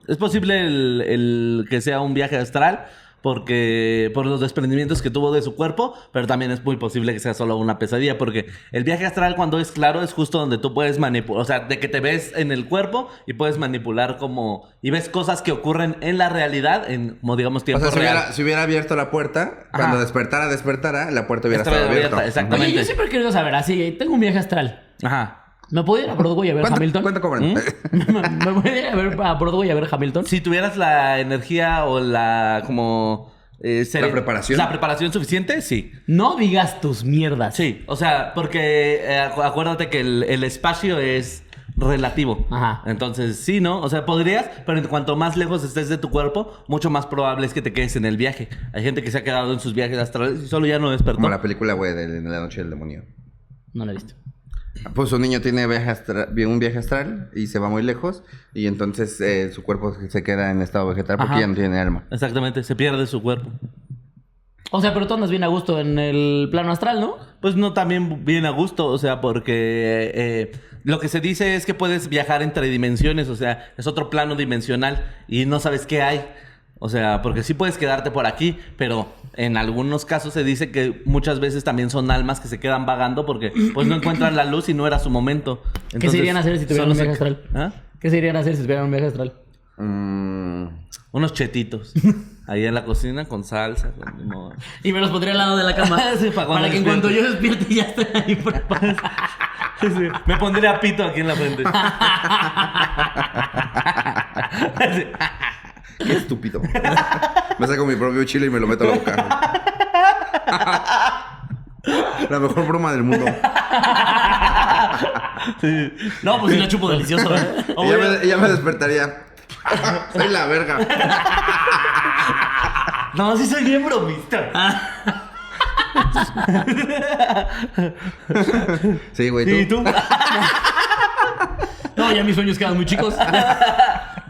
Es posible el, el que sea un viaje astral porque por los desprendimientos que tuvo de su cuerpo, pero también es muy posible que sea solo una pesadilla porque el viaje astral cuando es claro es justo donde tú puedes manipular, o sea, de que te ves en el cuerpo y puedes manipular como y ves cosas que ocurren en la realidad en como digamos
O
tiempo
sea, si hubiera, si hubiera abierto la puerta, cuando despertara, despertara, la puerta hubiera
Estaba
estado abierta.
Oye, yo
Exactamente.
siempre he querido saber, así, tengo un viaje astral.
Ajá.
¿Me puedo ir a Broadway a ver
¿Cuánto,
Hamilton?
¿Cuánto cobran? (laughs)
¿Me puedo ir a, ver a Broadway a ver Hamilton?
Si tuvieras la energía o la como eh, ser-
¿La preparación?
La preparación suficiente, sí.
No digas tus mierdas.
Sí, o sea, porque eh, acu- acuérdate que el, el espacio es relativo.
Ajá.
Entonces, sí, ¿no? O sea, podrías, pero en cuanto más lejos estés de tu cuerpo, mucho más probable es que te quedes en el viaje. Hay gente que se ha quedado en sus viajes astrales y solo ya no despertó.
Como la película, güey, de, de La Noche del Demonio.
No lo he visto.
Pues un niño tiene viaje un viaje astral y se va muy lejos y entonces eh, su cuerpo se queda en estado vegetal porque
Ajá.
ya no tiene alma.
Exactamente, se pierde su cuerpo.
O sea, pero tú andas bien a gusto en el plano astral, ¿no?
Pues no también bien a gusto, o sea, porque eh, lo que se dice es que puedes viajar entre dimensiones, o sea, es otro plano dimensional y no sabes qué hay. O sea, porque sí puedes quedarte por aquí, pero en algunos casos se dice que muchas veces también son almas que se quedan vagando porque pues no encuentran la luz y no era su momento.
¿Qué se irían a hacer si tuvieran un viaje astral?
¿Ah?
¿Qué se irían a hacer si tuvieran un viaje astral?
Mm,
Unos chetitos. (laughs) Ahí en la cocina con salsa, con.
Y me los pondría al lado de la cama. (laughs)
Sí, para cuando
para que en cuanto yo despierte ya estén ahí preparados. (laughs)
Sí, Me pondría pito aquí en la frente.
Qué estúpido. me saco mi propio chile y me lo meto a la boca. La mejor broma del mundo.
No, pues sí la chupo delicioso. ¿eh? O
Y ya
voy a-
me, despertaría. Soy la verga.
No, sí soy bien bromista.
Sí, güey.
¿Y
tú?
No, ya mis sueños quedan muy chicos.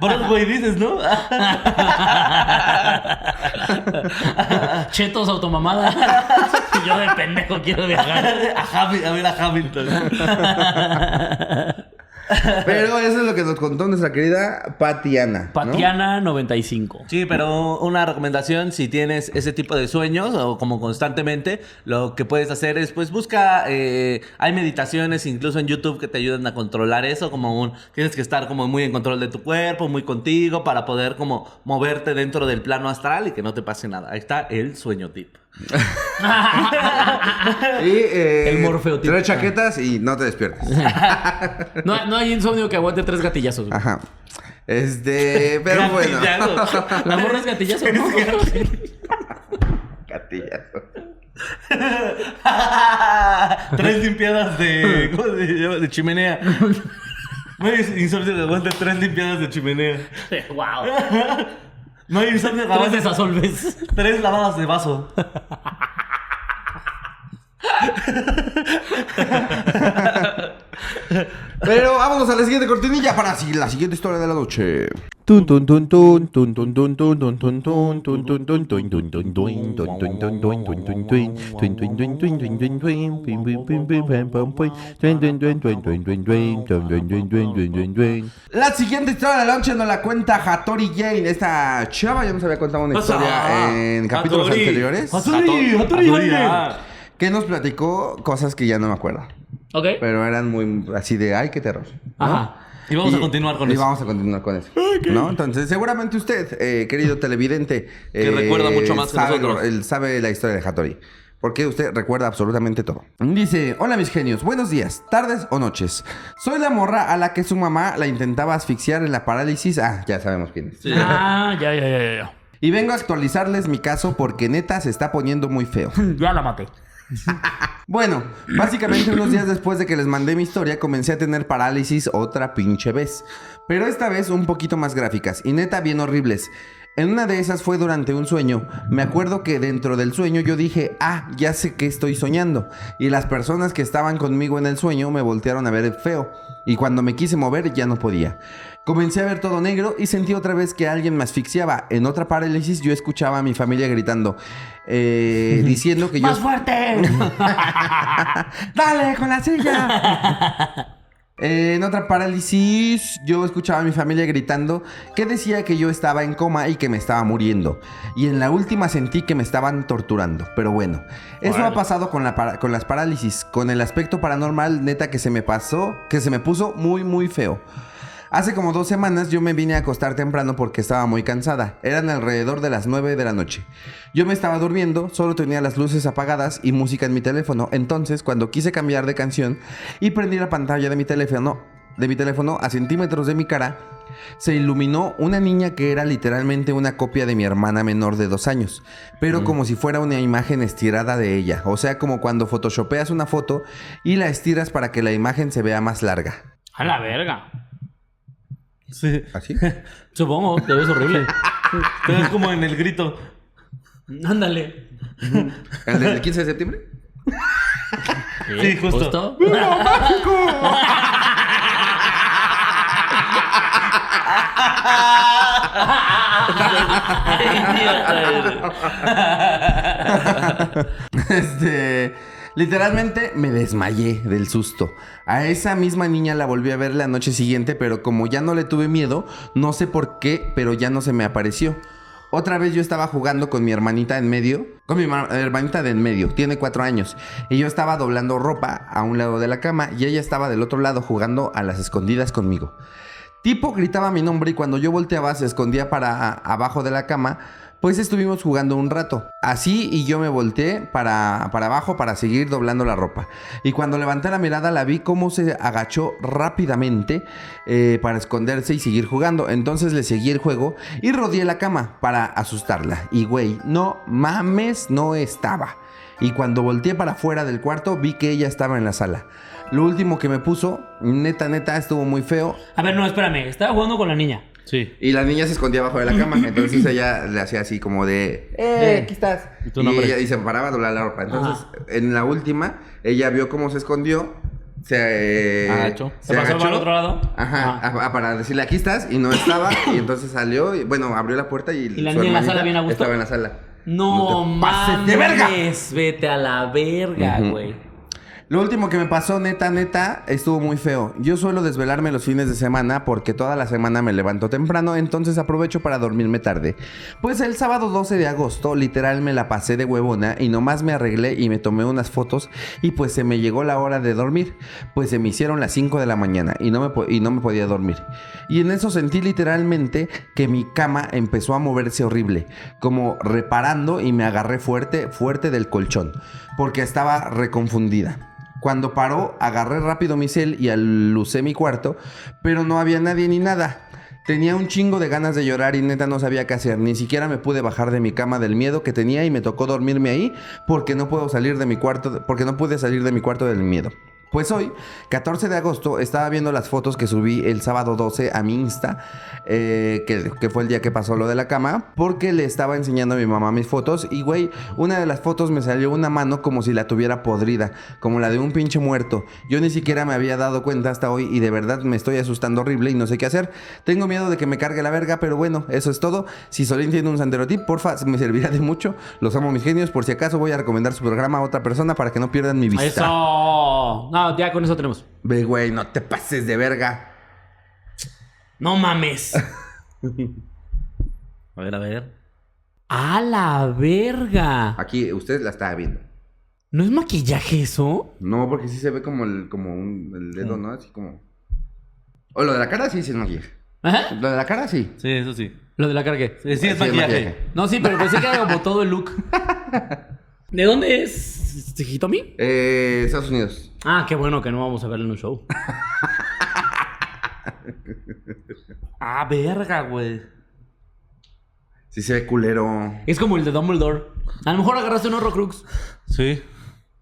Broadway dices, ¿no? (laughs)
Chetos, automamada. (laughs) Yo de pendejo quiero viajar.
A, Hamil- a ver a Hamilton. (laughs) (laughs)
Pero eso es lo que nos contó nuestra querida Patiana. ¿no?
Patiana 95.
Sí, pero una recomendación, si tienes ese tipo de sueños o como constantemente, lo que puedes hacer es, pues busca, eh, hay meditaciones incluso en YouTube que te ayudan a controlar eso, como un, tienes que estar como muy en control de tu cuerpo, muy contigo, para poder como moverte dentro del plano astral y que no te pase nada. Ahí está el sueño tip. (laughs)
Y eh,
El Morfeo tipo.
Tres chaquetas y no te despiertes. (laughs)
No, no hay insomnio que aguante tres gatillazos. güey.
Ajá. Este, pero (laughs) bueno.
La morra es gatillazo, ¿no?
Gatillazo.
tres limpiadas de, ¿cómo se llama? De chimenea. No hay insomnio que aguante tres limpiadas de chimenea.
wow.
No hay insomnio que
Tres
aguante
desasolves.
tres lavadas de vaso. (laughs)
Pero vámonos a la siguiente cortinilla para la siguiente historia de la noche. La siguiente historia de la noche nos la cuenta Hattori Jane. Esta chava ya nos había contado una historia en capítulos anteriores.
Hattori, Hattori,
Hattori.
Que nos platicó cosas que ya no me acuerdo.
Ok.
Pero eran muy así de ay, qué terror. ¿no?
Ajá.
Y vamos a continuar con
y
eso.
vamos a continuar con eso. ¿No? Entonces, seguramente usted, eh, querido televidente,
Que
eh,
recuerda mucho más que
sabe,
nosotros.
Él sabe la historia de Hattori. Porque usted recuerda absolutamente todo. Dice, hola mis genios, buenos días, tardes o noches. Soy la morra a la que su mamá la intentaba asfixiar en la parálisis. Ah, ya sabemos quién es.
Sí.
Ah, ya, ya, ya, ya, ya.
Y vengo a actualizarles mi caso porque neta se está poniendo muy feo. (laughs)
Ya la maté. (laughs)
Bueno, básicamente unos días después de que les mandé mi historia, comencé a tener parálisis otra pinche vez. Pero esta vez un poquito más gráficas y neta bien horribles. En una de esas fue durante un sueño. Me acuerdo que dentro del sueño yo dije, ah, ya sé que estoy soñando. Y las personas que estaban conmigo en el sueño me voltearon a ver feo. Y cuando me quise mover ya no podía. Comencé a ver todo negro y sentí otra vez que alguien me asfixiaba. En otra parálisis yo escuchaba a mi familia gritando, eh, diciendo que yo...
¡Más fuerte! (laughs)
¡Dale con la silla! Eh, en otra parálisis, yo escuchaba a mi familia gritando que decía que yo estaba en coma y que me estaba muriendo. Y en la última sentí que me estaban torturando. Pero bueno, eso ha pasado con, la para- con las parálisis. Con el aspecto paranormal, neta, que se me pasó, que se me puso muy, muy feo. Hace como dos semanas yo me vine a acostar temprano porque estaba muy cansada. Eran alrededor de las 9 de la noche. Yo me estaba durmiendo, solo tenía las luces apagadas y música en mi teléfono. Entonces, cuando quise cambiar de canción y prendí la pantalla de mi teléfono, de mi teléfono a centímetros de mi cara, se iluminó una niña que era literalmente una copia de mi hermana menor de dos años, pero como si fuera una imagen estirada de ella. O sea, como cuando photoshopeas una foto y la estiras para que la imagen se vea más larga.
A la verga.
Sí.
¿Así? (laughs)
Supongo, te ves horrible. (laughs)
Te ves como en el grito.
Ándale.
¿El del 15 de septiembre?
Sí, justo. (laughs)
Este. Literalmente me desmayé del susto. A esa misma niña la volví a ver la noche siguiente, pero como ya no le tuve miedo, no sé por qué, pero ya no se me apareció. Otra vez yo estaba jugando con mi hermanita en medio, con mi ma- hermanita de en medio, tiene cuatro años, y yo estaba doblando ropa a un lado de la cama y ella estaba del otro lado jugando a las escondidas conmigo. Tipo gritaba mi nombre y cuando yo volteaba se escondía para abajo de la cama, pues estuvimos jugando un rato. Así y yo me volteé para, para abajo para seguir doblando la ropa. Y cuando levanté la mirada la vi cómo se agachó rápidamente eh, para esconderse y seguir jugando. Entonces le seguí el juego y rodeé la cama para asustarla. Y güey, no mames, no estaba. Y cuando volteé para afuera del cuarto vi que ella estaba en la sala. Lo último que me puso, neta, neta, estuvo muy feo.
A ver, no, espérame. Estaba jugando con la niña.
Sí.
Y la niña se escondía abajo de la cama. Entonces ella le hacía así como de, ¡eh, aquí estás!
¿Y
ella- y se paraba a doblar la ropa. Entonces, en la última, ella vio cómo se escondió. Se eh,
Agachó.
¿Se pasó para el otro lado?
Ajá,
Ajá.
a- a- para decirle aquí estás y no estaba. y entonces salió y bueno, abrió la puerta y,
¿Y la niña en la sala bien a gusto?
Estaba en la sala.
No, mames.
de verga.
Vete a la verga, güey.
Lo último que me pasó, neta, neta, estuvo muy feo. Yo suelo desvelarme los fines de semana porque toda la semana me levanto temprano, entonces aprovecho para dormirme tarde. Pues el sábado 12 de agosto, literal me la pasé de huevona y nomás me arreglé y me tomé unas fotos y pues se me llegó la hora de dormir. Pues se me hicieron las 5 de la mañana y no me, y no me podía dormir. Y en eso sentí literalmente que mi cama empezó a moverse horrible, como reparando y me agarré fuerte, fuerte del colchón, porque estaba reconfundida. Cuando paró, agarré rápido mi cel y alucé mi cuarto, pero no había nadie ni nada. Tenía un chingo de ganas de llorar y neta no sabía qué hacer. Ni siquiera me pude bajar de mi cama del miedo que tenía y me tocó dormirme ahí porque no puedo salir de mi cuarto, porque no pude salir de mi cuarto del miedo. Pues hoy, 14 de agosto, estaba viendo las fotos que subí el sábado 12 a mi Insta, eh, que, fue el día que pasó lo de la cama, porque le estaba enseñando a mi mamá mis fotos y, güey, una de las fotos me salió una mano como si la tuviera podrida, como la de un pinche muerto. Yo ni siquiera me había dado cuenta hasta hoy y de verdad me estoy asustando horrible y no sé qué hacer. Tengo miedo de que me cargue la verga, pero bueno, eso es todo. Si Solín tiene un santerotip, porfa, me servirá de mucho. Los amo mis genios, por si acaso voy a recomendar su programa a otra persona para que no pierdan mi vista.
Eso. No, ya con eso tenemos.
Ve, güey, no te pases de verga.
No mames. (laughs)
A ver, a ver.
A la verga.
Aquí, usted la está viendo.
¿No es maquillaje eso?
No, porque sí se ve como el, como un, el dedo, ¿no? Así como... O lo de la cara sí, sí es maquillaje.
¿Ajá?
Lo de la cara sí.
Sí, eso sí.
Lo de la cara qué.
Sí, sí, es
Sí, es
maquillaje.
maquillaje.
No, sí, pero pensé que era como todo el look. (laughs) ¿De dónde es? ¿Este Hitomi?
Eh, Estados Unidos.
Ah, qué bueno que no vamos a verlo en un show. (laughs)
Ah, verga, güey.
Sí se ve culero.
Es como el de Dumbledore. A lo mejor agarraste un Horrocrux.
Sí.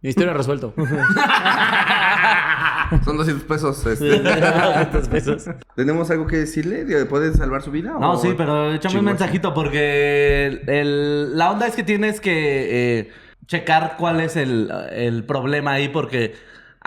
Historia resuelto. (laughs)
Son 200 pesos. este. (laughs)
Tantos pesos.
¿Tenemos algo que decirle? ¿Puede salvar su vida?
No,
o
sí, pero échame un mensajito porque el- el- la onda es que tienes que eh, checar cuál es el, el problema ahí porque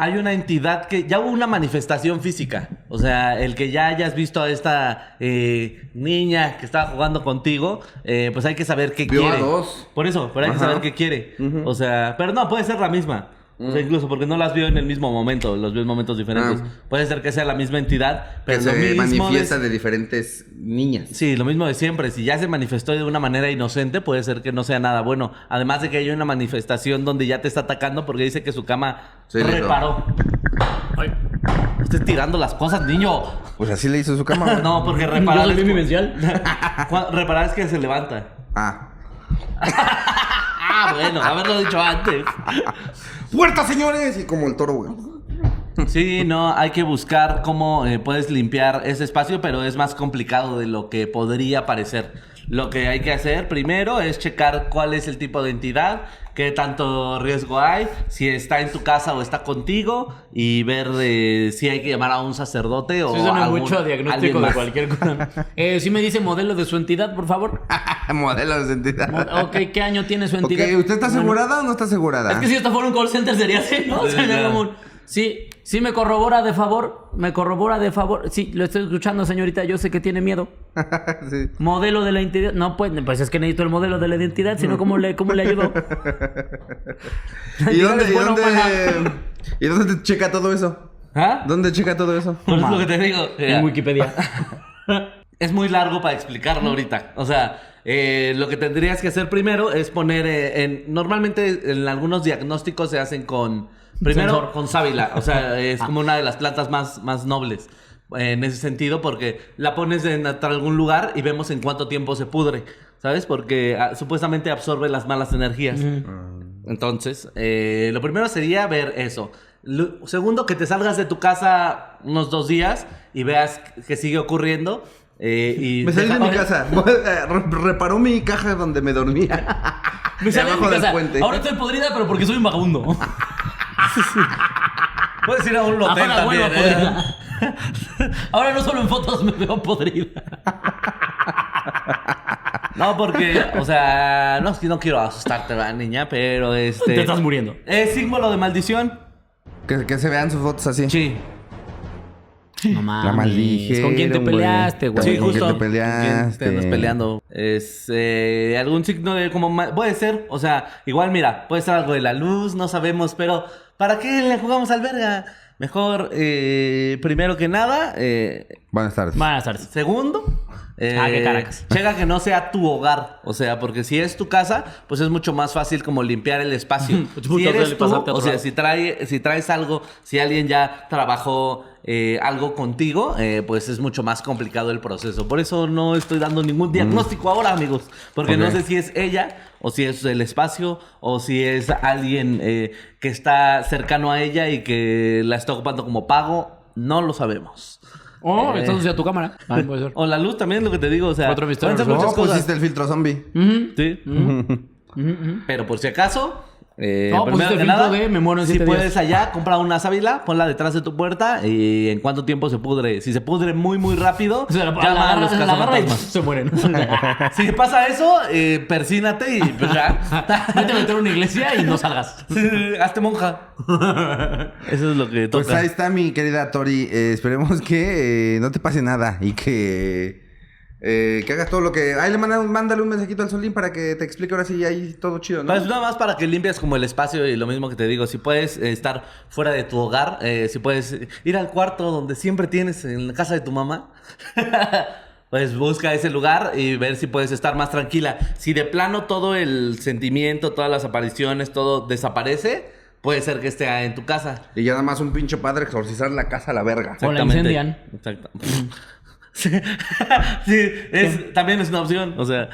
hay una entidad que ya hubo una manifestación física. O sea, el que ya hayas visto a esta eh, niña que estaba jugando contigo, eh, pues hay que saber qué
Vio a
quiere.
dos.
Por eso, pero hay que saber qué quiere. O sea, pero no, puede ser la misma. O sea, incluso porque no las vio en el mismo momento, los vio en momentos diferentes.
Ah.
Puede ser que sea la misma entidad,
Que
pero lo
se
mismo
manifiesta de diferentes niñas.
Sí, lo mismo de siempre. Si ya se manifestó de una manera inocente, puede ser que no sea nada bueno. Además de que hay una manifestación donde ya te está atacando porque dice que su cama
Sí,
reparó. Ay, no estés tirando las cosas, niño.
Pues así le hizo su cama. (laughs)
No, porque
Yo
reparar
soy
es,
vivencial.
Cu- (laughs) reparar es que se levanta.
Ah. (laughs)
Ah, bueno, haberlo dicho antes.
¡Puerta, señores! Y como el toro.
Sí, no, hay que buscar cómo eh, puedes limpiar ese espacio, pero es más complicado de lo que podría parecer. Lo que hay que hacer primero es checar cuál es el tipo de entidad, qué tanto riesgo hay, si está en tu casa o está contigo y ver eh, si hay que llamar a un sacerdote o
Sí, suena
algún-
mucho a diagnóstico de cualquier cosa. (laughs) Eh, sí me dice modelo de su entidad, por favor. (laughs)
Modelo de entidad.
Mo- Ok, ¿qué año tiene su entidad?
¿usted está
Bueno,
asegurada o no está asegurada?
Es que si esto fuera un call center sería así, ¿no?
Sí, (laughs)
Sería un- Sí, Sí, me corrobora de favor. Me corrobora de favor. Sí, lo estoy escuchando, señorita. Yo sé que tiene miedo. (laughs)
Sí.
Modelo de la identidad. No, pues, pues es que necesito el modelo de la identidad, sino ¿cómo le, cómo le ayudo? (laughs) (laughs)
¿Y dónde, y
Bueno,
dónde. ¿Y dónde checa todo eso?
¿Ah?
¿Dónde checa todo eso?
Por eso es lo que te digo.
En Wikipedia.
Es muy largo para explicarlo ahorita. O sea, eh, lo que tendrías que hacer primero es poner eh, en... Normalmente en algunos diagnósticos se hacen con... Primero
Sensor.
con sábila. O sea, es como una de las plantas más, más nobles. eh, En ese sentido, porque la pones en algún lugar y vemos en cuánto tiempo se pudre. ¿Sabes? Porque ah, supuestamente absorbe las malas energías. Entonces, eh, lo primero sería ver eso. Lo- segundo, que te salgas de tu casa unos dos días y veas que sigue ocurriendo. eh, y
Me salí de mi casa. (laughs) Re- Reparó mi caja donde me dormía.
Me sale de mi casa.
puente.
Ahora estoy podrida, pero porque soy un vagabundo. (laughs) (laughs)
Puedes ir a un hotel
Ahora
también. ¿eh?
podrida. (laughs) Ahora no solo en fotos me veo podrida.
No, porque, o sea, no, es que no quiero asustarte, ¿verdad, niña, pero este.
Te estás muriendo.
Es símbolo de maldición.
Que, que se vean sus fotos así.
Sí.
No mames.
La maldijeron,
¿Con quién te peleaste, güey?
Sí, ¿Con
justo.
quién te peleaste?
¿Con quién te andas peleando. Es eh, algún signo de como puede ser, o sea, igual mira, puede ser algo de la luz, no sabemos, pero ¿para qué le jugamos al verga? Mejor, eh, primero que nada, eh,
Buenas tardes.
Buenas tardes.
Segundo, eh,
Ah, qué caracas. (laughs)
checa que no sea tu hogar. O sea, porque si es tu casa, pues es mucho más fácil como limpiar el espacio. (laughs) Si eres tú, o sea, si, trae, si traes algo, si alguien ya trabajó eh, algo contigo, eh, pues es mucho más complicado el proceso. Por eso no estoy dando ningún diagnóstico ahora, amigos. Porque no sé si es ella, o si es el espacio, o si es alguien eh, que está cercano a ella y que la está ocupando como pago. No lo sabemos.
Oh,
Eh.
estás asociado a tu cámara. Ah, puede ser.
O la luz también, lo que te digo, o sea,
Otro misterio,
pueden ser
¿no?
No,
muchas cosas.
pusiste el filtro zombie.
Ujú.
Sí.
Ujú, ujú.
Pero por si acaso, eh,
No,
que
filtro
nada,
de me muero en
si puedes
días.
allá, compra una sábila, ponla detrás de tu puerta y en cuánto tiempo se pudre. Si se pudre muy, muy rápido,
O sea, la,
llama
la
a los cazafantasmas.
se mueren. (laughs)
Si pasa eso, eh, persínate y pues ya. (laughs)
Vete a meter a una iglesia y no salgas. (laughs)
Sí, Hazte monja. Eso es lo que toca.
Pues ahí está mi querida Tori. Eh, esperemos que eh, no te pase nada y que, eh, que hagas todo lo que... Ahí le manda, mándale un mensajito al Solín para que te explique ahora sí ahí todo chido, ¿no?
Pues nada más para que limpies como el espacio y lo mismo que te digo, si puedes eh, estar fuera de tu hogar, eh, si puedes ir al cuarto donde siempre tienes en la casa de tu mamá, (laughs) pues busca ese lugar y ver si puedes estar más tranquila. Si de plano todo el sentimiento, todas las apariciones, todo desaparece, puede ser que esté en tu casa.
Y ya nada más un pinche padre exorcizar la casa a la verga.
O la
Exactamente.
incendian.
Exacto. (laughs) Sí, es, también es una opción, o sea...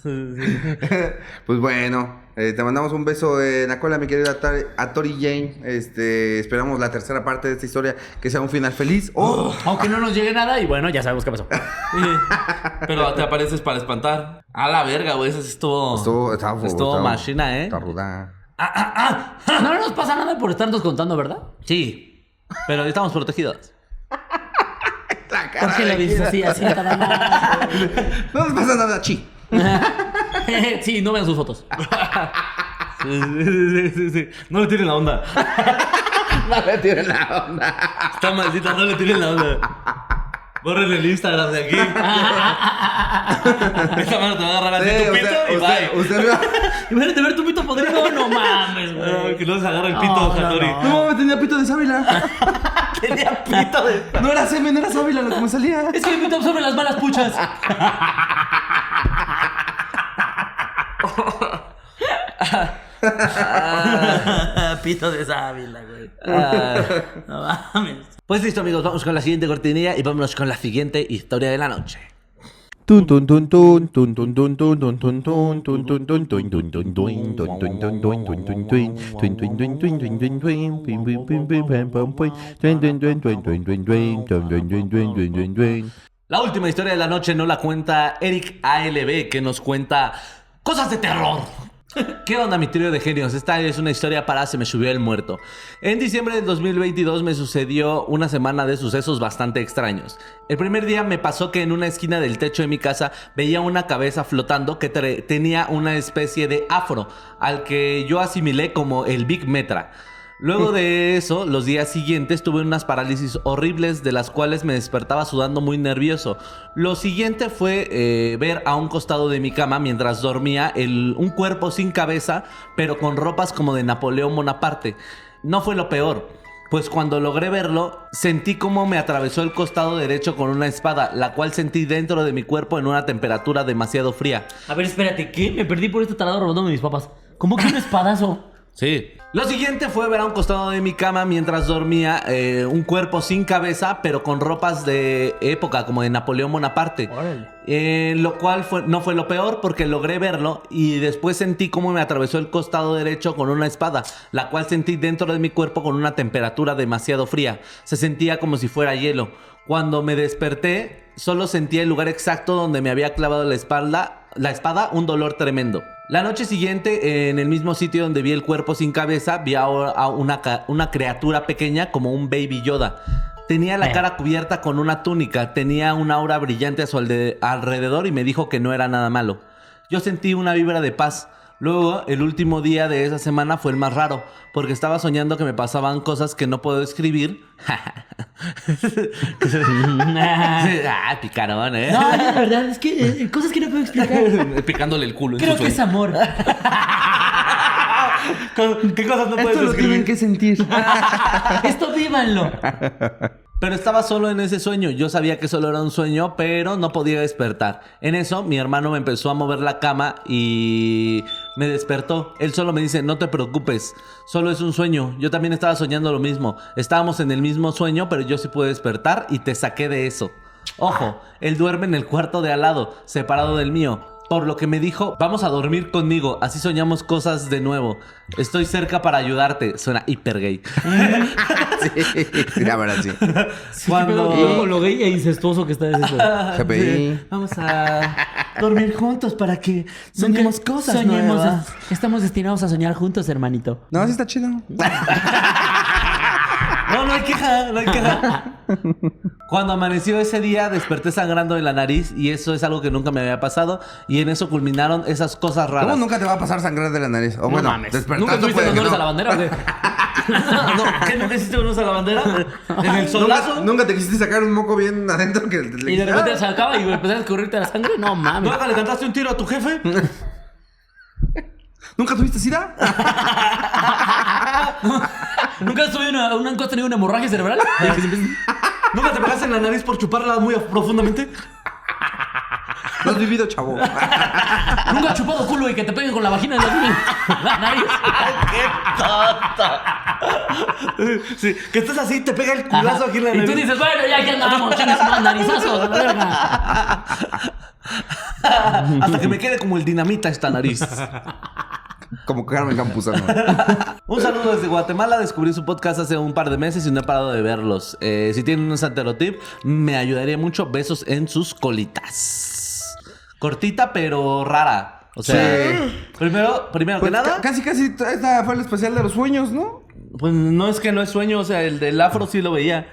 (laughs)
pues bueno, eh, te mandamos un beso en la cola, mi querida Tori, a Tori Jane. Este, esperamos la tercera parte de esta historia que sea un final feliz. O
Aunque no nos llegue nada y bueno, ya sabemos qué pasó. (laughs)
Pero te apareces para espantar. A la verga, güey. Eso sí estuvo.
estuvo, estaba,
estuvo
estaba-
machina, ¿eh?
Está ruda.
No nos pasa nada por estarnos contando, ¿verdad?
Sí. Pero estamos protegidos.
¿Por qué lo dices así, así, nada más? (laughs)
No nos pasa nada, chi. (laughs)
Sí, no vean sus fotos.
Sí, sí, sí, sí. No le tiren la onda. (laughs)
No le tiren la onda.
Está maldita, no le tiren la onda. Borren el Instagram de aquí. (laughs) Esta mano te va a agarrar así
Sí,
tu pito
usted,
y
usted,
bye.
usted (laughs)
Imagínate ver tu pito podrido. No mames, güey.
que no se agarra el pito,
No, no,
Satori.
no.
No mames, tenía pito de sábila. (laughs)
Tenía pito de.
No era semen, era sábila lo que me salía.
Es que mi pito absorbe las malas puchas. Pito de sábila, güey. Ah.
Pues listo, amigos, vamos con la siguiente cortinilla y vámonos con la siguiente historia de la noche. La última historia de la noche no la cuenta Eric ALB, que nos cuenta cosas de terror. ¿Qué onda, mi trío de genios? Esta es una historia para Se me subió el muerto. En diciembre del 2022 me sucedió una semana de sucesos bastante extraños. El primer día me pasó que en una esquina del techo de mi casa veía una cabeza flotando que tenía una especie de afro, al que yo asimilé como el Big Metra. Luego (laughs) de eso, los días siguientes tuve unas parálisis horribles de las cuales me despertaba sudando muy nervioso. Lo siguiente fue eh, ver a un costado de mi cama mientras dormía el- un cuerpo sin cabeza, pero con ropas como de Napoleón Bonaparte. No fue lo peor. Pues cuando logré verlo, sentí como me atravesó el costado derecho con una espada, la cual sentí dentro de mi cuerpo en una temperatura demasiado fría.
A ver, espérate, ¿qué? Me perdí por este tarado robándome mis papas. ¿Cómo que un espadazo?
Sí. Lo siguiente fue ver a un costado de mi cama mientras dormía eh, un cuerpo sin cabeza, pero con ropas de época, como de Napoleón Bonaparte. Eh, lo cual fue- no fue lo peor porque logré verlo y después sentí cómo me atravesó el costado derecho con una espada, la cual sentí dentro de mi cuerpo con una temperatura demasiado fría. Se sentía como si fuera hielo. Cuando me desperté, solo sentía el lugar exacto donde me había clavado la espalda, la espada, un dolor tremendo. La noche siguiente, en el mismo sitio donde vi el cuerpo sin cabeza, vi ahora a una, una criatura pequeña como un baby Yoda. Tenía la
Eh.
cara cubierta con una túnica, tenía una aura brillante a su alrededor y me dijo que no era nada malo. Yo sentí una vibra de paz. Luego, el último día de esa semana fue el más raro, porque estaba soñando que me pasaban cosas que no puedo escribir. (laughs) ah, picarón, ¿eh?
No, de verdad, es que eh, cosas que no puedo explicar. (laughs)
Picándole el culo.
Creo que es amor. (laughs)
¿Qué cosas no puedes
Esto lo tienen
escribir?
que sentir.
Esto vívanlo.
Pero estaba solo en ese sueño. Yo sabía que solo era un sueño, pero no podía despertar. En eso, mi hermano me empezó a mover la cama y me despertó. Él solo me dice, no te preocupes, solo es un sueño. Yo también estaba soñando lo mismo. Estábamos en el mismo sueño, pero yo sí pude despertar y te saqué de eso. Ojo, él duerme en el cuarto de al lado, separado del mío. Por lo que me dijo, vamos a dormir conmigo, así soñamos cosas de nuevo. Estoy cerca para ayudarte. Suena hiper gay. (laughs) (laughs)
Sí, la verdad, sí.
Cuando...
Todo lo gay e incestuoso que está eso.
GPI. (laughs)
Vamos a dormir juntos para que soñemos cosas
Soñemos,
nuevas.
Estamos destinados a soñar juntos, hermanito.
No, sí está chido. (laughs)
No, no hay queja, no hay queja. Cuando amaneció ese día, desperté sangrando en la nariz y eso es algo que nunca me había pasado. Y en eso culminaron esas cosas raras.
¿Cómo nunca te va a pasar sangrar de la nariz? O bueno,
mames.
despertando
¿Nunca tuviste
puede que
honores
no.
a la bandera? o qué? (laughs)
no, ¿Qué nunca hiciste unos a la bandera? ¿En el
¿Nunca,
solazo?
nunca te quisiste sacar un moco bien adentro que le
Y de repente se acaba y empezaste a escurrirte la sangre. No (laughs) mames.
¿Nunca le cantaste un tiro a tu jefe? (laughs)
¿Nunca tuviste sida? (laughs)
¿Nunca has, tenido una, has tenido una hemorragia cerebral? (laughs)
¿Nunca te pegaste en la nariz por chuparla muy profundamente? (laughs)
Lo has vivido, chavo. (laughs)
¿Nunca has chupado culo y que te peguen con la vagina en la, la nariz?
Sí, que estás así, te pega el culazo aquí en la
Y
nariz.
tú dices, bueno, ya que andamos, (laughs) chingas, la verga.
Hasta que me quede como el dinamita esta nariz.
Como Carmen Campuzano. (laughs)
Un saludo desde Guatemala. Descubrí su podcast hace un par de meses y no he parado de verlos. Eh, si tienen un santerotip, me ayudaría mucho. Besos en sus colitas. Cortita, pero rara. O sea,
Sí.
primero, primero
Pues
que nada,
ca- casi, casi esta fue el especial de los sueños, ¿no?
pues no es que no es sueño. O sea, el del afro sí lo veía.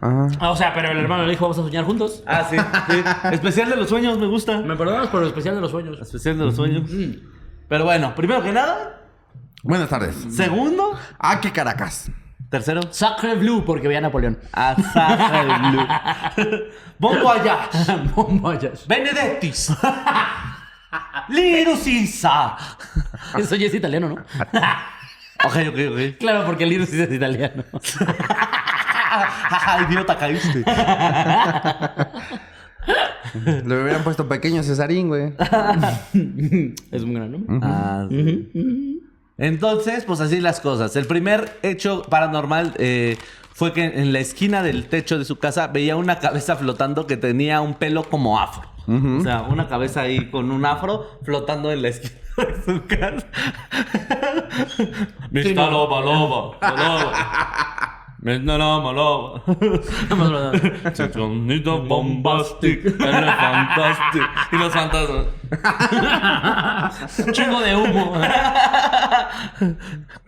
Ah.
Ah, O sea, pero el hermano le dijo, vamos a soñar juntos.
Ah, sí. sí. (laughs) Especial de los sueños, me gusta.
Me perdonas por el especial de los sueños.
Especial de los sueños. Pero bueno, primero que nada.
Buenas tardes.
Segundo.
Ah, qué Caracas.
Tercero.
Sacre Blue, porque veía a Napoleón.
Asaja el blue. Bon voyage.
Bombachas.
Benedettis. (laughs) Lirus Isa.
Eso ya es italiano, ¿no? (laughs)
Ok, ok, ok.
Claro, porque sí es italiano. (laughs)
Idiota, caíste.
Le hubieran puesto pequeño Cesarín, güey. (laughs)
Es un gran nombre.
Ah, Entonces, pues así las cosas. El primer hecho paranormal eh, fue que en la esquina del techo de su casa veía una cabeza flotando que tenía un pelo como afro. O sea, una cabeza ahí con un afro flotando en la esquina (laughs) de su casa. Mr. Loba, Loba, Loba. Mr. Loba, Loba. Sonido bombastic, elefantastic. Y los fantasmas.
Chingo de humo. (laughs)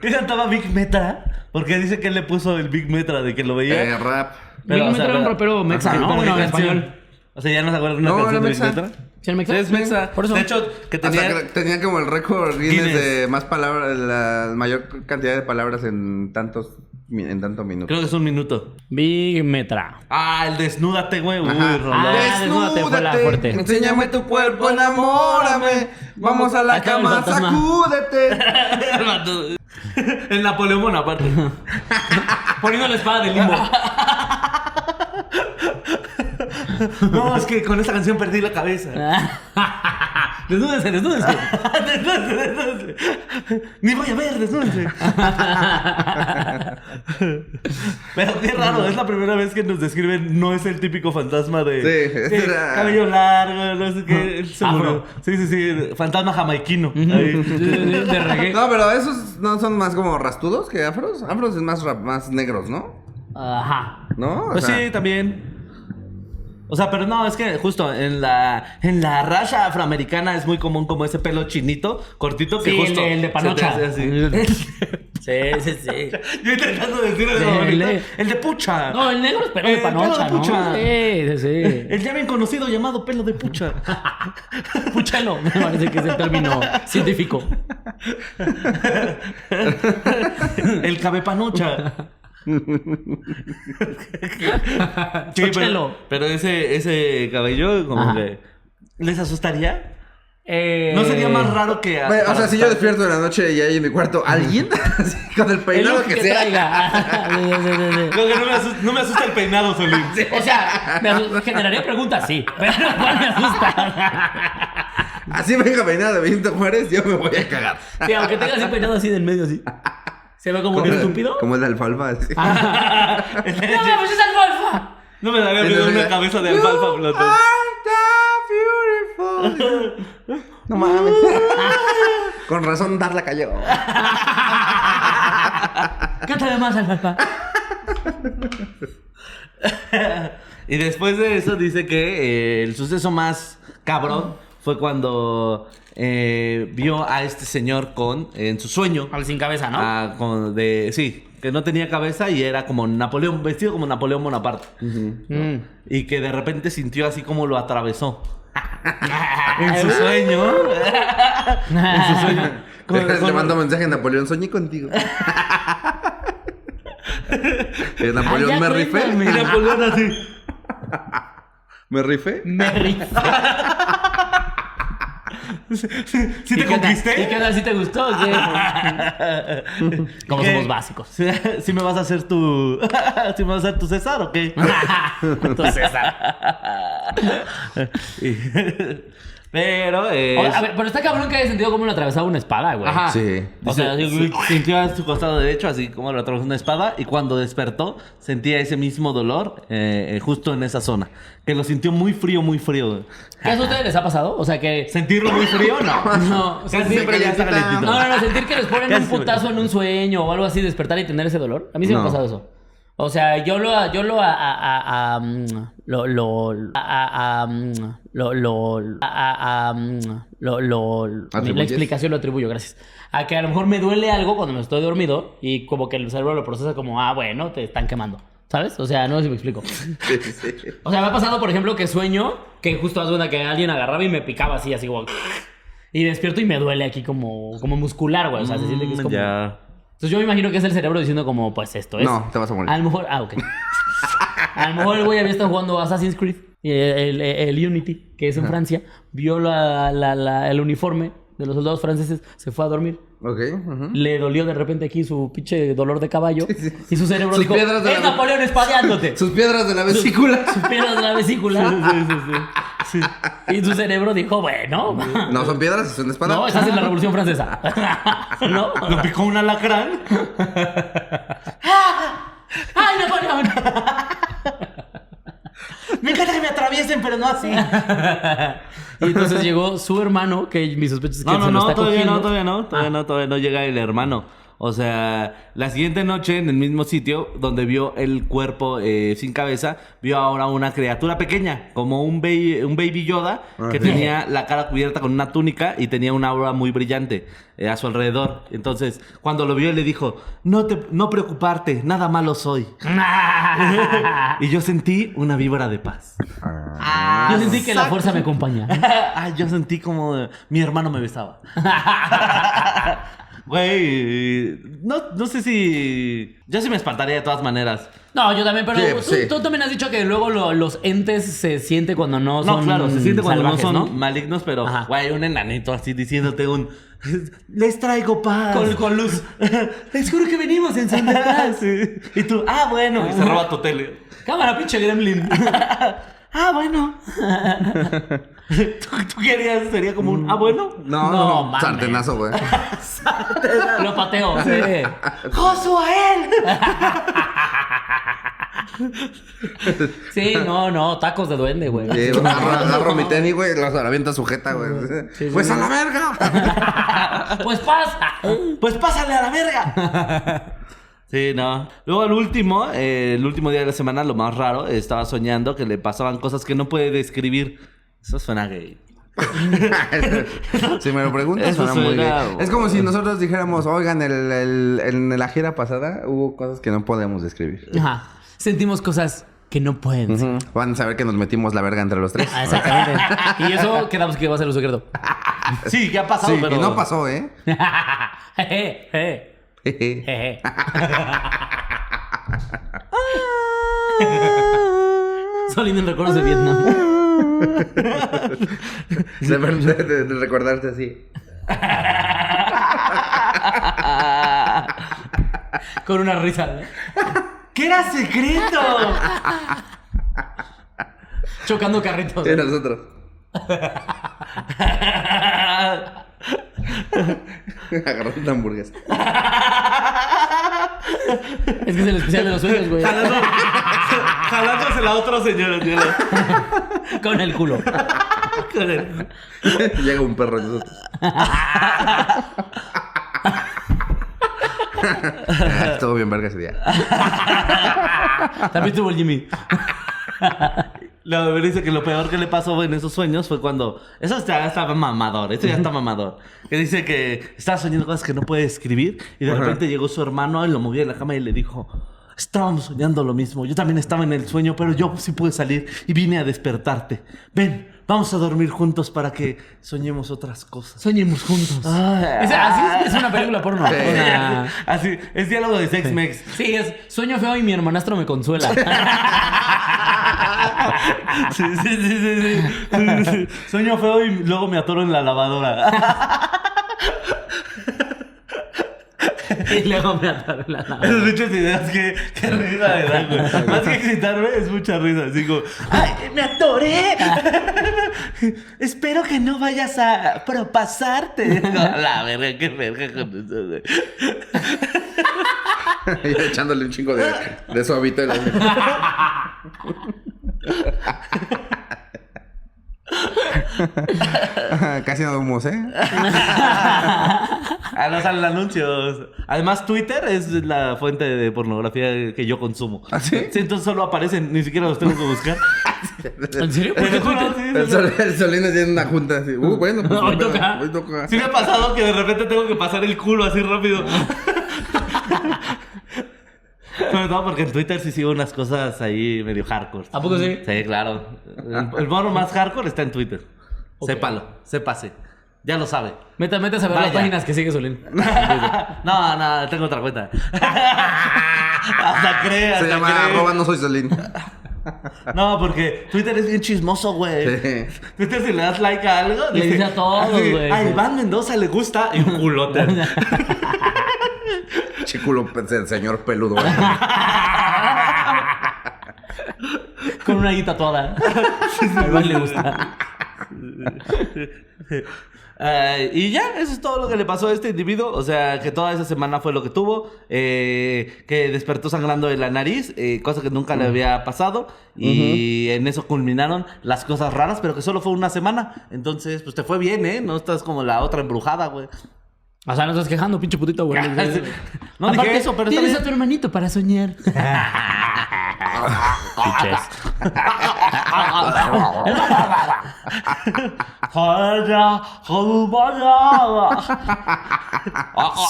¿Qué cantaba Big Metra? Porque dice que él le puso el Big Metra de que lo veía.
Eh, rap.
Big
o
Metra era un
pero-
rapero mexa, ¿no?
pero
Bueno,
¿qué
en español.
O sea, ya no se acuerdan de una
No,
canción
era
de
mexa.
Big Metra.
¿Sí era mexa?
Sí, es mexa.
Por eso.
De hecho, que
Hasta
tenía...
que tenía como el récord Guinness,
Guinness.
de más palabras, la mayor cantidad de palabras en tantos en tanto minuto.
Creo que es un minuto.
Big Metra.
Ah, el desnúdate, güey. Uy, rolón.
Ah, desnúdate, fue la fuerte.
enséñame tu cuerpo, enamórame. Vamos a la
el
cama,
fantasma.
sacúdete. (laughs) (laughs)
el Napoleón Bonaparte. (laughs)
Poniendo la espada de limbo. (laughs)
no, es que con esta canción perdí la cabeza. (laughs)
desnúdense, desnúdense. (laughs)
Desnúdense, desnúdense. Ni voy a ver, desnúdense. Pero qué raro, es la primera vez que nos describen, no es el típico fantasma de,
Sí, era-
cabello largo, no sé qué. él se
Afro.
murió. Sí, sí, sí, fantasma jamaiquino. Ahí.
De, de reggae.
No, pero esos no son más como rastudos que afros. Afros es más, más negros, ¿no?
Ajá.
¿No? O
Pues
sea,
sí, también. O sea, pero no, es que justo en la, en la raza afroamericana es muy común como ese pelo chinito, cortito, que
Sí,
justo...
el de, el de
se te
panocha.
hace así. (laughs)
Sí, sí, sí. (laughs)
Yo intentando decir el,
el de-
el de pucha.
No, el negro es pelo de panocha,
pelo de
¿no?
pucha.
Sí, sí, sí.
El ya bien conocido llamado pelo de pucha. (laughs)
Puchelo, me parece que es el término científico.
el cabepanocha. (laughs) Sí, pero, pero ese, ese cabello como que... ¿Les asustaría?
Eh,
¿No sería más raro que...
Bueno, o sea, si yo despierto en la noche y hay en mi cuarto alguien (laughs) así, con el
El
peinado
look
que,
que
sea.
traiga. (laughs) Sí, sí, sí, sí.
Que no me asusta, no me asusta el peinado, Solín.
O sea, me generaría preguntas, sí. Pero no me asusta.
Así venga peinado de Benito Juárez, yo me voy a cagar.
Sí, aunque tenga así peinado así del medio, así. Se ve como un estúpido.
Como el de alfalfa.
Ah. (laughs) No, pues es alfalfa.
No me daría miedo una cabeza de alfalfa flotando.
beautiful. No mames. (laughs) Con razón Darla cayó. (laughs)
Cántale más, alfalfa.
Y después de eso dice que eh, el suceso más cabrón fue cuando eh, vio a este señor con en su sueño.
Al sin cabeza, ¿no?
ah, con- de, sí, que no tenía cabeza y era como Napoleón, vestido como Napoleón Bonaparte.
Mm.
Y que de repente sintió así como lo atravesó. (laughs) en su sueño. en su sueño. (laughs) Con-
Le
con-
mando mensaje a Napoleón, soñé contigo. (laughs) Napoleón
Ay,
me rifé.
Napoleón así.
Me rifé.
Me rifé. (laughs)
¿Sí
¿Y
te conquisté?
¿Y qué onda? ¿Sí te gustó o qué? Como
¿Qué?
somos básicos.
¿Sí, sí me vas a hacer tu. (laughs) ¿Sí me vas a hacer tu César o qué? (laughs)
Tú, César.
Pero. eh,
O- A ver, pero está cabrón que haya sentido como le atravesaba una espada, güey.
Ajá.
Sí.
O sea,
sí, sintió a su costado derecho, así como lo atravesó una espada, y cuando despertó, sentía ese mismo dolor eh, eh, justo en esa zona. Que lo sintió muy frío, muy frío.
¿Qué eso a ustedes les ha pasado? O sea que.
¿Sentirlo muy frío? No. (laughs)
No,
Casi
sentir-
siempre ya está calentito.
No, no, no, sentir que les ponen
Casi
un putazo en un sueño o algo así, despertar y tener ese dolor. A mí sí me
No.
ha pasado eso. O sea, yo lo, yo lo, mm, lo, lo, mm, lo, lo, mm, la explicación lo atribuyo, gracias. A que a lo mejor me duele algo cuando me estoy dormido y como que el cerebro lo procesa como, ah, bueno, te están quemando. ¿Sabes? O sea, no sé si me explico. (laughs)
Sí, sí.
O sea, me ha pasado, por ejemplo, que sueño que justo haz cuenta que alguien agarraba y me picaba así, así como. Y despierto y me duele aquí como, como muscular, güey. O sea, se siente que es como.
Ya.
Entonces yo me imagino que es el cerebro diciendo como, pues esto es.
No, te vas a morir.
A lo mejor, ah, ok. a lo mejor el güey había estado jugando Assassin's Creed, el, el- el Unity, que es en Francia, vio la- la- la- el uniforme de los soldados franceses, se fue a dormir.
Ok. ujú.
Le dolió de repente aquí su pinche dolor de caballo. Y su cerebro
Sus
dijo, es
la-
Napoleón espadeándote.
Sus piedras de la vesícula.
Sus piedras de la vesícula. Y su cerebro dijo, bueno.
No son piedras, es una espada.
No, estás en la Revolución Francesa. (laughs) ¿No?
Lo picó un alacrán. (laughs)
¡Ay, Napoleón!
Me encanta que me atraviesen, pero no así.
Y entonces llegó su hermano, que mi sospecha es que
No,
se
no,
lo
no,
está
todavía
cogiendo.
no, todavía no, todavía no, todavía no llega el hermano. O sea, la siguiente noche en el mismo sitio donde vio el cuerpo eh, sin cabeza, vio ahora una criatura pequeña, como un baby, un baby Yoda, que tenía la cara cubierta con una túnica y tenía una aura muy brillante eh, a su alrededor. Entonces, cuando lo vio, le dijo, no, te, no preocuparte, nada malo soy. (laughs) y yo sentí una víbora de paz.
Yo sentí que la fuerza me acompaña. (laughs)
ah, yo sentí como eh, mi hermano me besaba. (laughs) Güey, no, no sé si... Yo sí me espantaría de todas maneras.
No, yo también, pero
Sí,
tú,
sí.
tú también has dicho que luego lo- los entes se siente cuando no
No,
son
claro, se siente cuando
salvajes,
no
¿no?
son malignos, pero,
Ajá.
güey, un enanito así diciéndote un... Les traigo paz.
Con, con luz. (laughs) Les juro que venimos en Santa Claus. (laughs)
Sí. Y tú, ah, bueno. Y se roba tu tele.
Cámara, pinche gremlin. (laughs)
Ah, bueno. (laughs) ¿Tú, tú querías, sería como un, ah, bueno.
No,
No,
no,
mames.
sartenazo, güey.
Lo pateo, sí. (laughs)
¡Josué! (laughs)
Sí, no, no, tacos de duende, güey.
Sí, agarro, mi tenis, güey, la avienta sujeta, güey.
Sí, sí,
pues
sí.
a la verga.
Pues pasa.
Pues pásale a la verga. Sí, no. Luego el último, eh, el último día de la semana, lo más raro, estaba soñando que le pasaban cosas que no puede describir. Eso suena gay. (laughs)
si me lo preguntas,
Eso
suena muy gay. Es como si nosotros dijéramos, oigan, el, el- en la gira pasada hubo cosas que no podemos describir.
Ajá. Sentimos cosas que no pueden.
Van a saber que nos metimos la verga entre los tres.
Ah, exactamente. Y eso quedamos que va a ser un secreto.
Sí, ¿qué ha pasado?
Sí,
pero...
y no pasó, ¿eh? (laughs)
Jeje. (laughs) Solín en recuerdos de Vietnam. (laughs)
de- de- de recordarte así. (laughs)
Con una risa. ¿no?
¡Que era secreto!
Chocando carritos.
Sí, nosotros. (laughs) Agarrando una hamburguesa.
Es que es el especial de los sueños, güey.
Jalándose la otra señora, tío.
Con el culo.
Con el- (laughs)
Llega un perro nosotros. Ah, Estuvo bien verga ese día.
También tuvo el Jimmy.
La bebé dice que lo peor que le pasó en esos sueños fue cuando. Eso ya estaba mamador, eso ya está mamador. Que dice que estaba soñando cosas que no puede escribir y de
Ajá.
repente llegó su hermano y lo movió en la cama y le dijo: Estábamos soñando lo mismo. Yo también estaba en el sueño, pero yo sí pude salir y vine a despertarte. Ven, vamos a dormir juntos para que soñemos otras cosas.
Soñemos juntos. Es- así es, es una película porno.
Sí.
Una- (laughs)
Así, es diálogo de Sex Mex.
Sí, es sueño feo y mi hermanastro me consuela. (laughs)
Sí, sí, sí, sí, sí. Sí, sí. Sueño feo y luego me atoro en la lavadora. (laughs) (laughs)
y luego me ataron la nave.
Esas muchas ideas que, que risa me dan, güey. (laughs) Más que excitarme, es mucha risa. Así como, ¡ay, me atoré! (laughs) Espero que no vayas a propasarte. No, la verga, qué verga con eso, güey.
Y echándole un chingo de, de suavito. y la- (laughs) Casi no vemos, ¿eh?
Ah, no salen anuncios. Además, Twitter es la fuente de pornografía que yo consumo.
¿Ah, sí?
entonces solo aparecen, ni siquiera los tengo que buscar.
¿En serio? ¿Por qué Twitter?
Sí,
El,
sí,
Sol, el Solín haciendo una junta así. Uh, bueno, pues. (laughs)
Hoy
no,
toca.
Hoy toca.
Sí me ha pasado que de repente tengo que pasar el culo así rápido. (laughs) Sobre todo porque en Twitter sí sigo unas cosas ahí medio hardcore.
¿A poco sí?
Sí, claro. El, el mono más hardcore está en Twitter. Sépalo, sépase. Ya lo sabe.
Meta, metes a ver las páginas que sigue Solín. (laughs)
No, no, tengo otra cuenta. (laughs) hasta
Se llama
cree.
arroba no soy Solín. (laughs)
No, porque Twitter es bien chismoso, güey.
Sí.
Twitter si le das like a algo...
Le dice a todos, güey.
A Iván Mendoza le gusta y un culote. (laughs)
Chiculo, pues, el señor peludo.
Con una guita toda. (laughs) A Iván le gusta.
Eh, y ya, eso es todo lo que le pasó a este individuo. O sea, que toda esa semana fue lo que tuvo. eh, que despertó sangrando de la nariz, eh, cosa que nunca le había pasado. Y en eso culminaron las cosas raras, pero que solo fue una semana. Entonces, pues te fue bien, ¿eh? No estás como la otra embrujada, güey.
O sea, no estás quejando, pinche putito, güey. (laughs)
No dije eso, pero
tienes a tu hermanito para soñar. (laughs)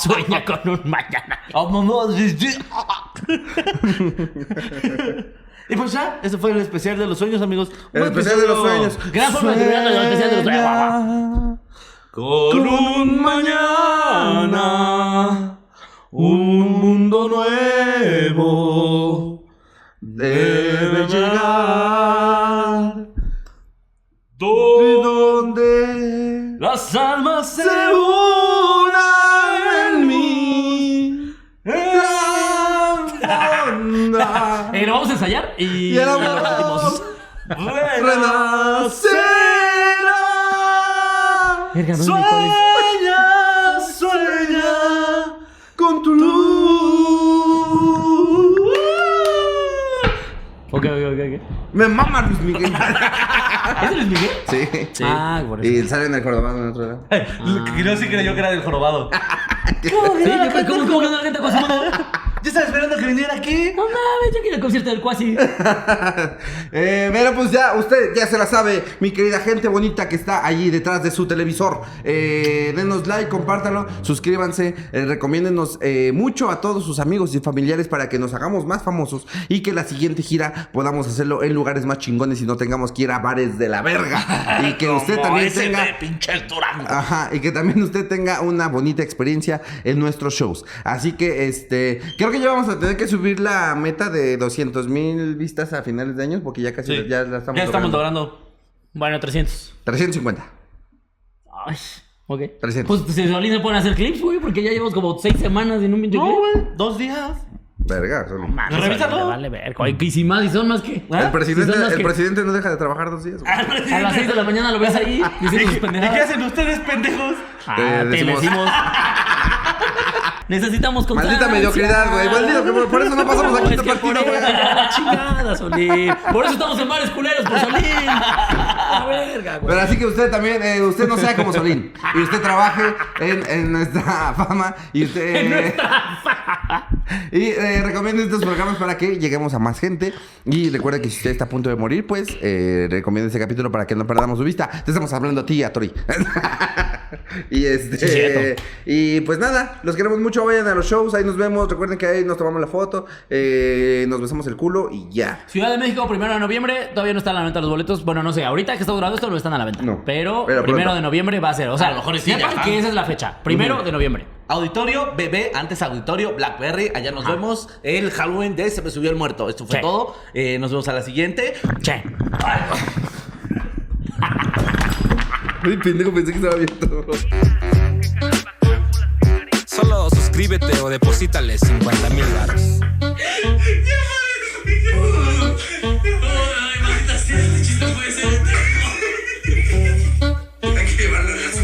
Sueña con un mañana.
Y pues ya, ese fue el especial de los sueños, amigos.
El especial de los sueños.
Gran forma de terminar el especial de los sueños.
Con un mañana, un mundo nuevo
Debe llegar.
¿De
Donde
Las almas se
se una en mí. La onda (laughs)
Eh, lo vamos a ensayar y,
Y el amor.
lo repetimos.
renacerá.
Verga, no sé ni cuál es.
Sueña, sueña.
con tu luz.
Ok, ok, ok.
Me mama Luis Miguel. (laughs)
¿Es de Luis Miguel?
Sí.
Ah, por eso.
Y sale en el Cordobán en otro lado.
Que no sí creyó que era del jorobado. (laughs)
Sí, yo ¿cómo, cómo que no la gente Quasimodo?
Yo estaba esperando que viniera aquí.
No mames, yo quiero el concierto del Quasi. (laughs)
Eh, pero pues ya, usted ya se la sabe, mi querida gente bonita que está allí detrás de su televisor. Eh, denos like, compártanlo, suscríbanse, eh, recomiéndenos eh, mucho a todos sus amigos y familiares para que nos hagamos más famosos y que la siguiente gira podamos hacerlo en lugares más chingones y no tengamos que ir a bares de la verga. (laughs) Y que usted
Como
también
ese
tenga...
de pinche el Durango.
Ajá, y que también usted tenga una bonita experiencia en nuestros shows. Así que, este, creo que ya vamos a tener que subir la meta de 200 mil vistas a finales de año, porque ya casi
Sí.
ya la estamos
Ya estamos
logrando.
logrando.
Bueno, 300.
350.
Ay, ok.
300.
Pues si solís se pueden hacer clips, güey, porque ya llevamos como 6 semanas en un pinche
No,
clip.
güey. Dos días.
Verga, solo.
Mames,
Revísalo.
vale, Vale, ver. güey, Y si más, y son más que.
El
Si
presidente,
son más
el
que-
presidente no deja de trabajar dos días. güey.
A las 6 de la mañana lo ves ahí diciendo sus
¿Y qué
pendejadas.
hacen ustedes, pendejos?
Ah, te
decimos-
decimos. (laughs) Necesitamos constancia.
Maldita mediocridad, güey. Maldito que por- eso no pasamos a
No,
quinto
es que por
partido, güey.
la chingada, Solín. Por eso estamos en bares culeros, por Solín. (laughs) A verga, güey.
Pero así que usted también, eh, usted no sea como Solín. Y usted trabaje en, en nuestra (laughs) fama. Y usted. eh, (laughs) y eh, recomiende estos programas para que lleguemos a más gente. Y recuerde que si usted está a punto de morir, pues eh, recomiende este capítulo para que no perdamos su vista. Te estamos hablando a ti y a Tori. (laughs) y este. Y pues nada, los queremos mucho. Vayan a los shows, ahí nos vemos. Recuerden que ahí nos tomamos la foto. eh, nos besamos el culo y ya.
Ciudad de México, primero de noviembre. Todavía no están a la venta los boletos. Bueno, no sé. Ahorita que estamos grabando esto no están a la venta.
No.
Pero,
Pero
primero
pronto.
de noviembre va a ser. O sea,
A lo mejor sí, ya
sepan que esa es la fecha. Primero de noviembre.
Auditorio, bebé, antes auditorio, Blackberry. Allá nos vemos. El Halloween de Se me subió el muerto. Esto fue todo. Eh, nos vemos a la siguiente.
Che. (laughs)
Uy, pendejo, pensé que estaba abierto.
Solo suscríbete o deposítale 50 mil baros. Hay que llevarlo las.